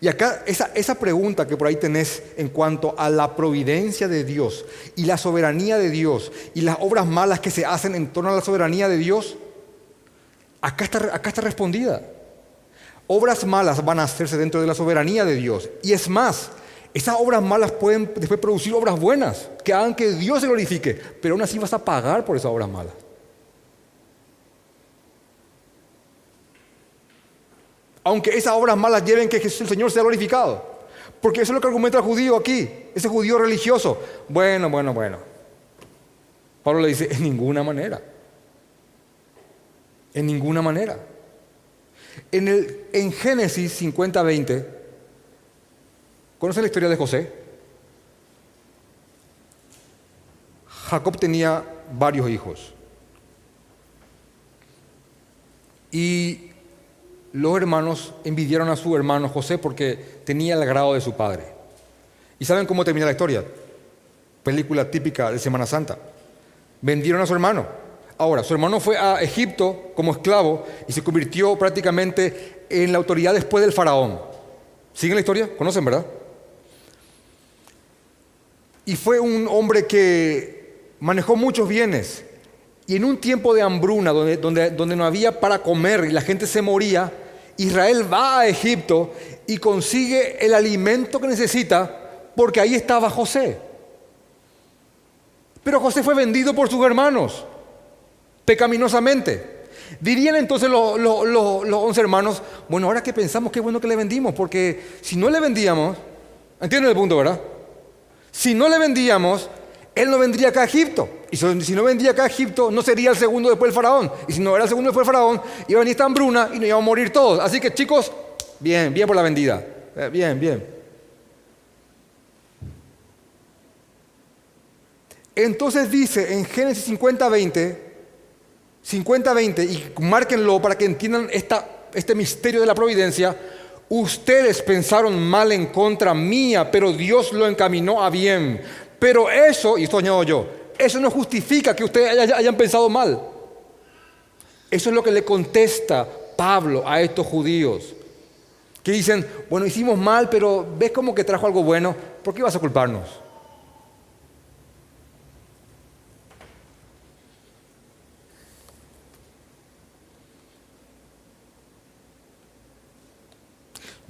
Y acá esa, esa, pregunta que por ahí tenés en cuanto a la providencia de Dios y la soberanía de Dios y las obras malas que se hacen en torno a la soberanía de Dios, acá está, acá está respondida. Obras malas van a hacerse dentro de la soberanía de Dios. Y es más, esas obras malas pueden después producir obras buenas que hagan que Dios se glorifique, pero aún así vas a pagar por esas obras malas. Aunque esas obras malas lleven que Jesús, el Señor sea glorificado. Porque eso es lo que argumenta el judío aquí, ese judío religioso. Bueno, bueno, bueno. Pablo le dice, en ninguna manera. En ninguna manera. En, el, en Génesis 50, 20, ¿conocen la historia de José? Jacob tenía varios hijos. Y los hermanos envidiaron a su hermano José porque tenía el grado de su padre. ¿Y saben cómo termina la historia? Película típica de Semana Santa. Vendieron a su hermano. Ahora, su hermano fue a Egipto como esclavo y se convirtió prácticamente en la autoridad después del faraón. ¿Siguen la historia? ¿Conocen, verdad? Y fue un hombre que manejó muchos bienes. Y en un tiempo de hambruna, donde, donde, donde no había para comer y la gente se moría, Israel va a Egipto y consigue el alimento que necesita porque ahí estaba José. Pero José fue vendido por sus hermanos, pecaminosamente. Dirían entonces los, once hermanos, bueno, ahora que pensamos, qué bueno que le vendimos, porque si no le vendíamos, ¿entienden el punto, verdad? Si no le vendíamos, él no vendría acá a Egipto. Y si no vendría acá a Egipto, no sería el segundo después del faraón. Y si no era el segundo después del faraón, iba a venir esta hambruna y nos íbamos a morir todos. Así que chicos, bien, bien por la vendida. Eh, bien, bien. Entonces dice en Génesis 50, 20, 50, 20, y márquenlo para que entiendan esta, este misterio de la providencia. Ustedes pensaron mal en contra mía, pero Dios lo encaminó a bien pero eso, y esto añado yo, eso no justifica que ustedes hayan pensado mal. Eso es lo que le contesta Pablo a estos judíos. Que dicen, bueno, hicimos mal, pero ves como que trajo algo bueno, ¿por qué vas a culparnos?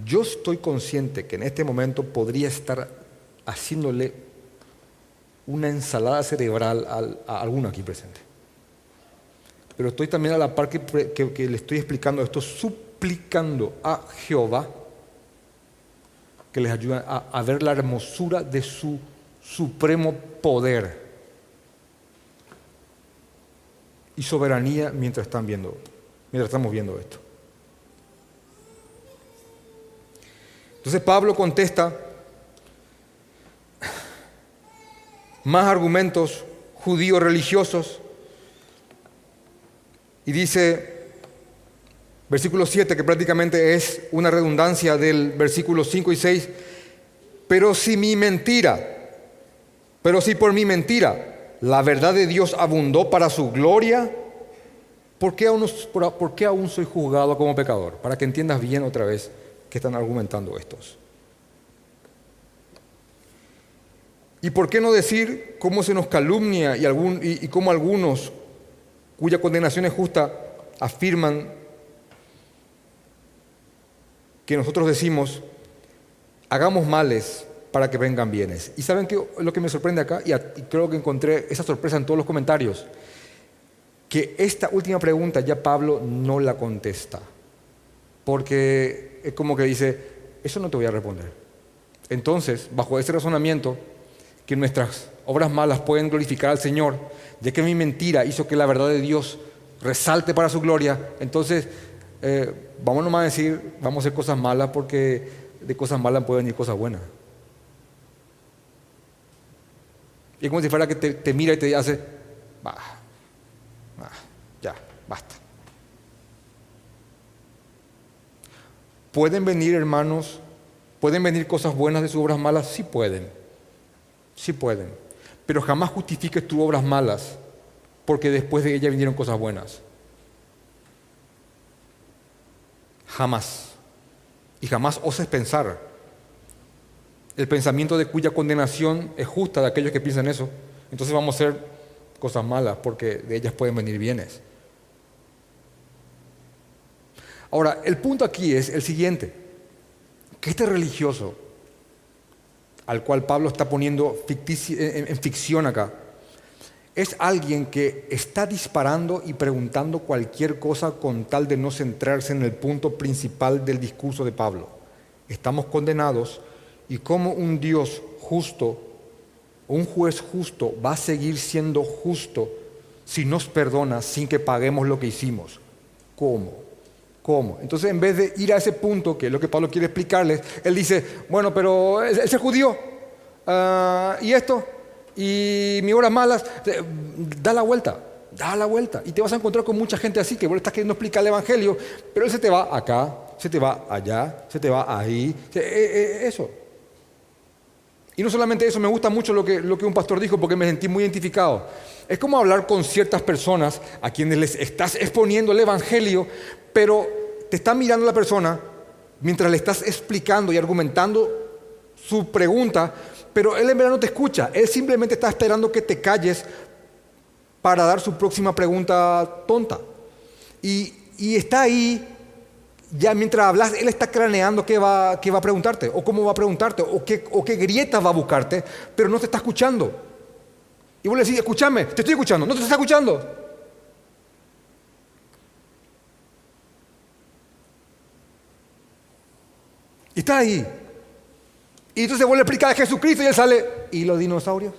Yo estoy consciente que en este momento podría estar haciéndole una ensalada cerebral a, alguno aquí presente. Pero estoy también a la par que, le estoy explicando esto, suplicando a Jehová que les ayude a, a ver la hermosura de su supremo poder y soberanía mientras están viendo, mientras estamos viendo esto. Entonces Pablo contesta más argumentos judíos religiosos. Y dice, versículo 7, que prácticamente es una redundancia del versículo 5 y 6, pero si mi mentira, pero si por mi mentira la verdad de Dios abundó para su gloria, ¿por qué aún, por qué aún soy juzgado como pecador? Para que entiendas bien otra vez que están argumentando estos. ¿Y por qué no decir cómo se nos calumnia y, algún, y, cómo algunos cuya condenación es justa afirman que nosotros decimos, hagamos males para que vengan bienes. Y saben que lo que me sorprende acá, y, creo que encontré esa sorpresa en todos los comentarios, que esta última pregunta ya Pablo no la contesta, porque es como que dice, eso no te voy a responder. Entonces, bajo ese razonamiento, que nuestras obras malas pueden glorificar al Señor, ya que mi mentira hizo que la verdad de Dios resalte para su gloria, entonces eh, vamos nomás a decir, vamos a hacer cosas malas porque de cosas malas pueden venir cosas buenas. Y es como si fuera que te, mira y te hace, bah, ya, basta. ¿Pueden venir, hermanos? ¿Pueden venir cosas buenas de sus obras malas? Sí pueden. Sí pueden. Pero jamás justifiques tus obras malas porque después de ellas vinieron cosas buenas. Jamás. Y jamás oses pensar. El pensamiento de cuya condenación es justa de aquellos que piensan eso. Entonces vamos a hacer cosas malas porque de ellas pueden venir bienes. Ahora, el punto aquí es el siguiente, que este religioso al cual Pablo está poniendo en ficción acá, es alguien que está disparando y preguntando cualquier cosa con tal de no centrarse en el punto principal del discurso de Pablo. Estamos condenados y como un Dios justo, un juez justo, va a seguir siendo justo si nos perdona sin que paguemos lo que hicimos. ¿Cómo? ¿Cómo? Entonces, en vez de ir a ese punto, que es lo que Pablo quiere explicarles, él dice, bueno, pero ese judío, ah, y esto, y mi horas malas, da la vuelta, da la vuelta. Y te vas a encontrar con mucha gente así, que vos estás queriendo explicar el Evangelio, pero él se te va acá, se te va allá, se te va ahí, eh, eh, eso. Y no solamente eso, me gusta mucho lo que, lo que un pastor dijo porque me sentí muy identificado. Es como hablar con ciertas personas a quienes les estás exponiendo el Evangelio, pero te está mirando la persona mientras le estás explicando y argumentando su pregunta, pero él en verdad no te escucha. Él simplemente está esperando que te calles para dar su próxima pregunta tonta. Y, está ahí ya mientras hablas, él está craneando qué va, a preguntarte, o cómo va a preguntarte, o qué, o qué grietas va a buscarte, pero no te está escuchando. Y vos le decís, escúchame, te estoy escuchando, no te está escuchando. Y está ahí. Y entonces vuelve a explicar a Jesucristo y él sale, ¿y los dinosaurios?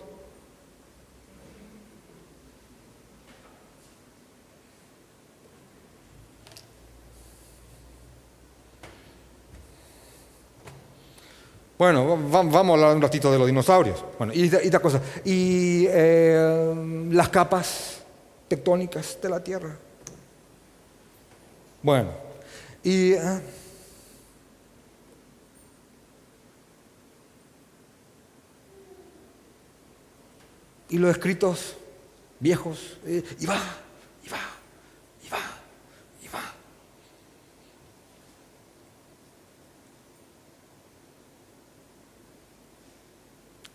Bueno, vamos a hablar un ratito de los dinosaurios. Bueno, y, esta cosa. Y eh, las capas tectónicas de la Tierra. Bueno, y. Ah, y los escritos viejos, eh, y va,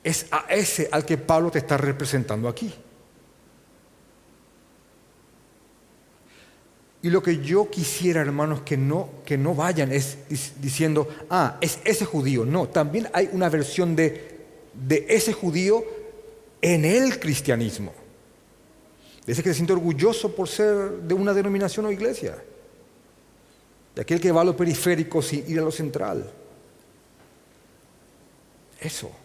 Es a ese al que Pablo te está representando aquí. Y lo que yo quisiera, hermanos, que no, que no vayan es diciendo, ah, es ese judío. No, también hay una versión de, de ese judío en el cristianismo. De ese que se siente orgulloso por ser de una denominación o iglesia. De aquel que va a lo periférico sin ir a lo central. Eso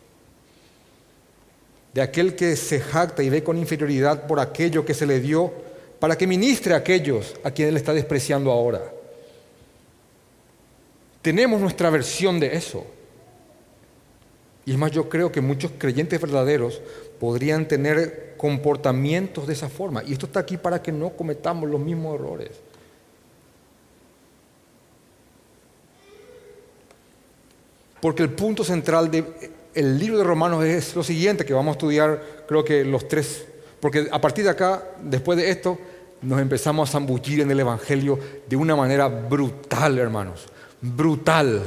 de aquel que se jacta y ve con inferioridad por aquello que se le dio para que ministre a aquellos a quienes le está despreciando ahora. Tenemos nuestra versión de eso. Y es más, yo creo que muchos creyentes verdaderos podrían tener comportamientos de esa forma. Y esto está aquí para que no cometamos los mismos errores. Porque el punto central de el libro de Romanos es lo siguiente que vamos a estudiar, creo que los tres, porque a partir de acá, después de esto, nos empezamos a zambullir en el Evangelio de una manera brutal, hermanos, brutal.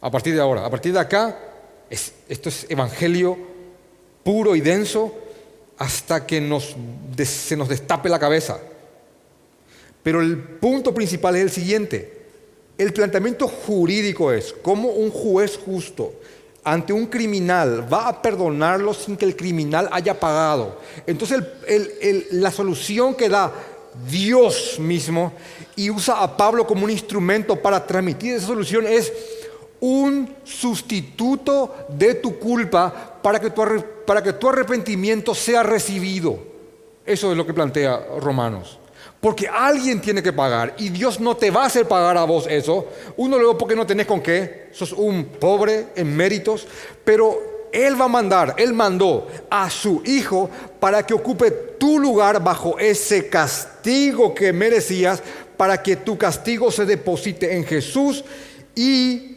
A partir de ahora, a partir de acá, esto es evangelio puro y denso hasta que se nos destape la cabeza. Pero el punto principal es el siguiente. El planteamiento jurídico es cómo un juez justo ante un criminal va a perdonarlo sin que el criminal haya pagado. Entonces la solución que da Dios mismo y usa a Pablo como un instrumento para transmitir esa solución es un sustituto de tu culpa para que tu, arrepentimiento sea recibido. Eso es lo que plantea Romanos. Porque alguien tiene que pagar y Dios no te va a hacer pagar a vos eso. Uno luego porque no tenés con qué, sos un pobre en méritos, pero Él va a mandar, Él mandó a su Hijo para que ocupe tu lugar bajo ese castigo que merecías, para que tu castigo se deposite en Jesús y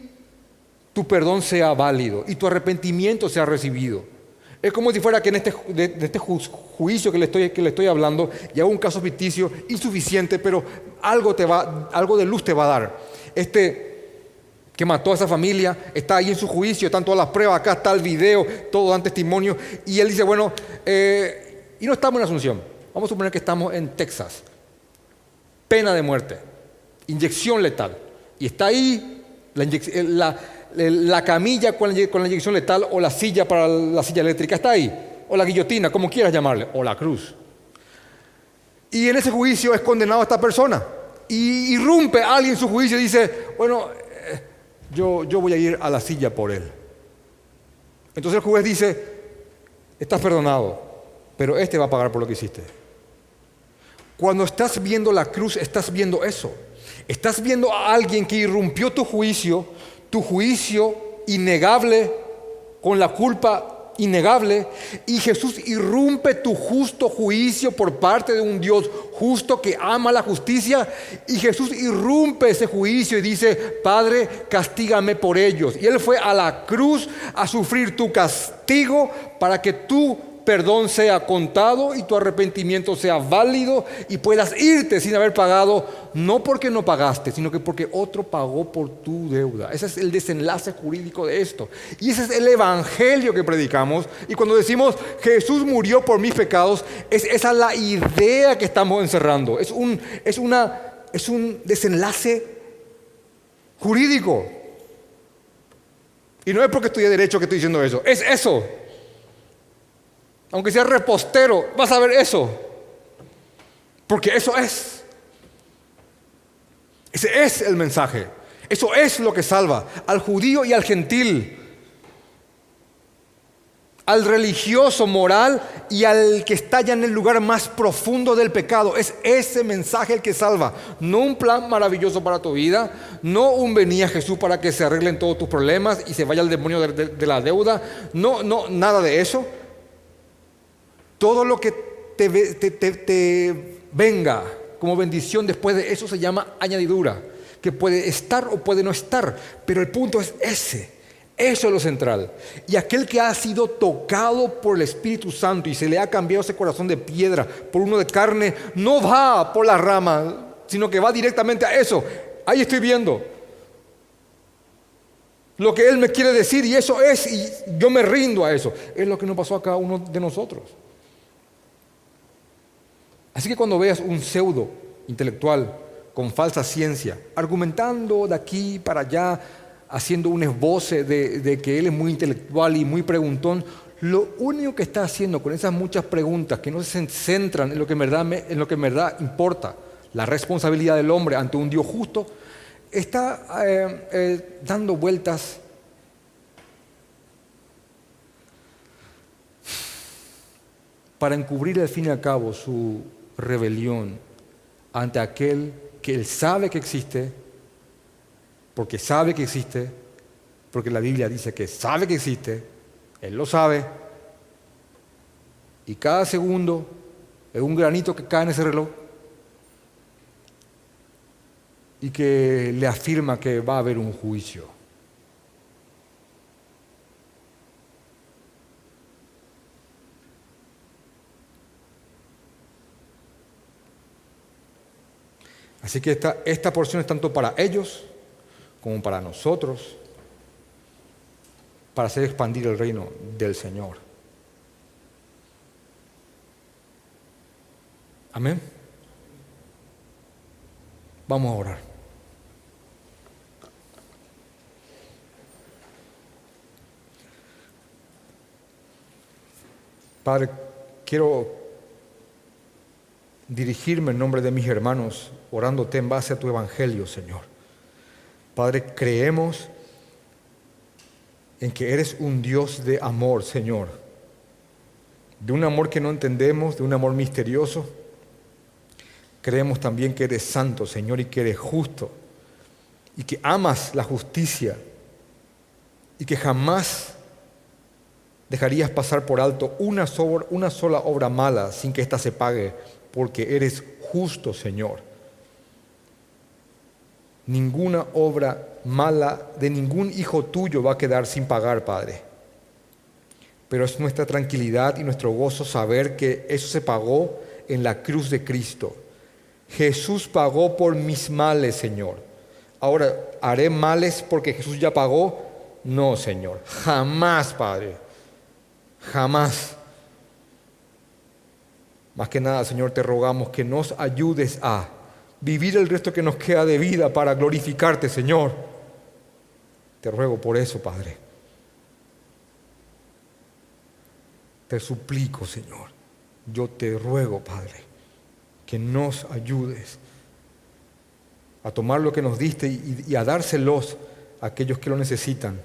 tu perdón sea válido y tu arrepentimiento sea recibido. Es como si fuera que en este, de, este juicio que le, estoy, que le estoy hablando, y hago un caso ficticio insuficiente, pero algo, te va, algo de luz te va a dar. Este que mató a esa familia está ahí en su juicio, están todas las pruebas, acá está el video, todo dan testimonio, y él dice, bueno, eh, y no estamos en Asunción, vamos a suponer que estamos en Texas, pena de muerte, inyección letal, y está ahí la, la la camilla con la, inyección letal o la silla para la silla eléctrica está ahí, o la guillotina, como quieras llamarle, o la cruz. Y en ese juicio es condenado a esta persona. Y irrumpe alguien su juicio y dice, bueno, eh, yo, yo voy a ir a la silla por él. Entonces el juez dice, estás perdonado, pero este va a pagar por lo que hiciste. Cuando estás viendo la cruz, estás viendo eso. Estás viendo a alguien que irrumpió tu juicio, tu juicio innegable, con la culpa innegable, y Jesús irrumpe tu justo juicio por parte de un Dios justo que ama la justicia, y Jesús irrumpe ese juicio y dice, Padre, castígame por ellos. Y Él fue a la cruz a sufrir tu castigo para que tú perdón sea contado y tu arrepentimiento sea válido y puedas irte sin haber pagado, no porque no pagaste, sino que porque otro pagó por tu deuda. Ese es el desenlace jurídico de esto. Y ese es el evangelio que predicamos. Y cuando decimos Jesús murió por mis pecados, es esa la idea que estamos encerrando. Es un, es una, es un desenlace jurídico. Y no es porque estudié derecho que estoy diciendo eso, es eso aunque sea repostero, vas a ver eso. Porque eso es. Ese es el mensaje. Eso es lo que salva al judío y al gentil, al religioso moral y al que está ya en el lugar más profundo del pecado. Es ese mensaje el que salva. No un plan maravilloso para tu vida, no un venía Jesús para que se arreglen todos tus problemas y se vaya el demonio de, de la deuda. No, no, nada de eso. Todo lo que te, venga como bendición después de eso se llama añadidura, que puede estar o puede no estar, pero el punto es ese. Eso es lo central. Y aquel que ha sido tocado por el Espíritu Santo y se le ha cambiado ese corazón de piedra por uno de carne, no va por la rama, sino que va directamente a eso. Ahí estoy viendo lo que Él me quiere decir y eso es, y yo me rindo a eso. Es lo que nos pasó a cada uno de nosotros. Así que cuando veas un pseudo intelectual con falsa ciencia, argumentando de aquí para allá, haciendo un esboce de, que él es muy intelectual y muy preguntón, lo único que está haciendo con esas muchas preguntas que no se centran en lo que en verdad, importa, la responsabilidad del hombre ante un Dios justo, está eh, eh, dando vueltas para encubrir al fin y al cabo su rebelión ante aquel que él sabe que existe, porque sabe que existe, porque la Biblia dice que sabe que existe, él lo sabe, y cada segundo es un granito que cae en ese reloj y que le afirma que va a haber un juicio. Así que esta, esta porción es tanto para ellos como para nosotros. para hacer expandir el reino del Señor. Amén. Vamos a orar. Padre, quiero dirigirme en nombre de mis hermanos, orándote en base a tu evangelio, Señor. Padre, creemos en que eres un Dios de amor, Señor. De un amor que no entendemos, de un amor misterioso. Creemos también que eres santo, Señor, y que eres justo. Y que amas la justicia. Y que jamás dejarías pasar por alto una, sola obra mala sin que ésta se pague, porque eres justo, Señor. Ninguna obra mala de ningún hijo tuyo va a quedar sin pagar, Padre. Pero es nuestra tranquilidad y nuestro gozo saber que eso se pagó en la cruz de Cristo. Jesús pagó por mis males, Señor. Ahora, ¿haré males porque Jesús ya pagó? No, Señor. Jamás, Padre. Jamás. Más que nada, Señor, te rogamos que nos ayudes a vivir el resto que nos queda de vida para glorificarte, Señor. Te ruego por eso, Padre. Te suplico, Señor. Yo te ruego, Padre, que nos ayudes a tomar lo que nos diste y, a dárselos a aquellos que lo necesitan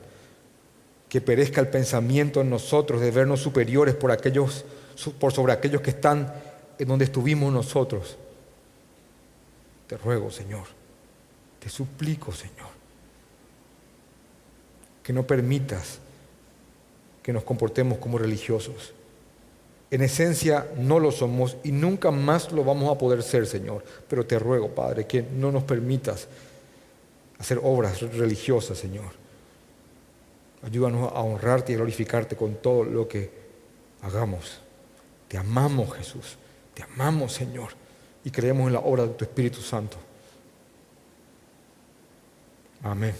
que perezca el pensamiento en nosotros de vernos superiores por, aquellos, por sobre aquellos que están en donde estuvimos nosotros. Te ruego, Señor, te suplico, Señor, que no permitas que nos comportemos como religiosos. En esencia no lo somos y nunca más lo vamos a poder ser, Señor. Pero te ruego, Padre, que no nos permitas hacer obras religiosas, Señor Ayúdanos a honrarte y glorificarte con todo lo que hagamos. Te amamos, Jesús. Te amamos, Señor. Y creemos en la obra de tu Espíritu Santo. Amén.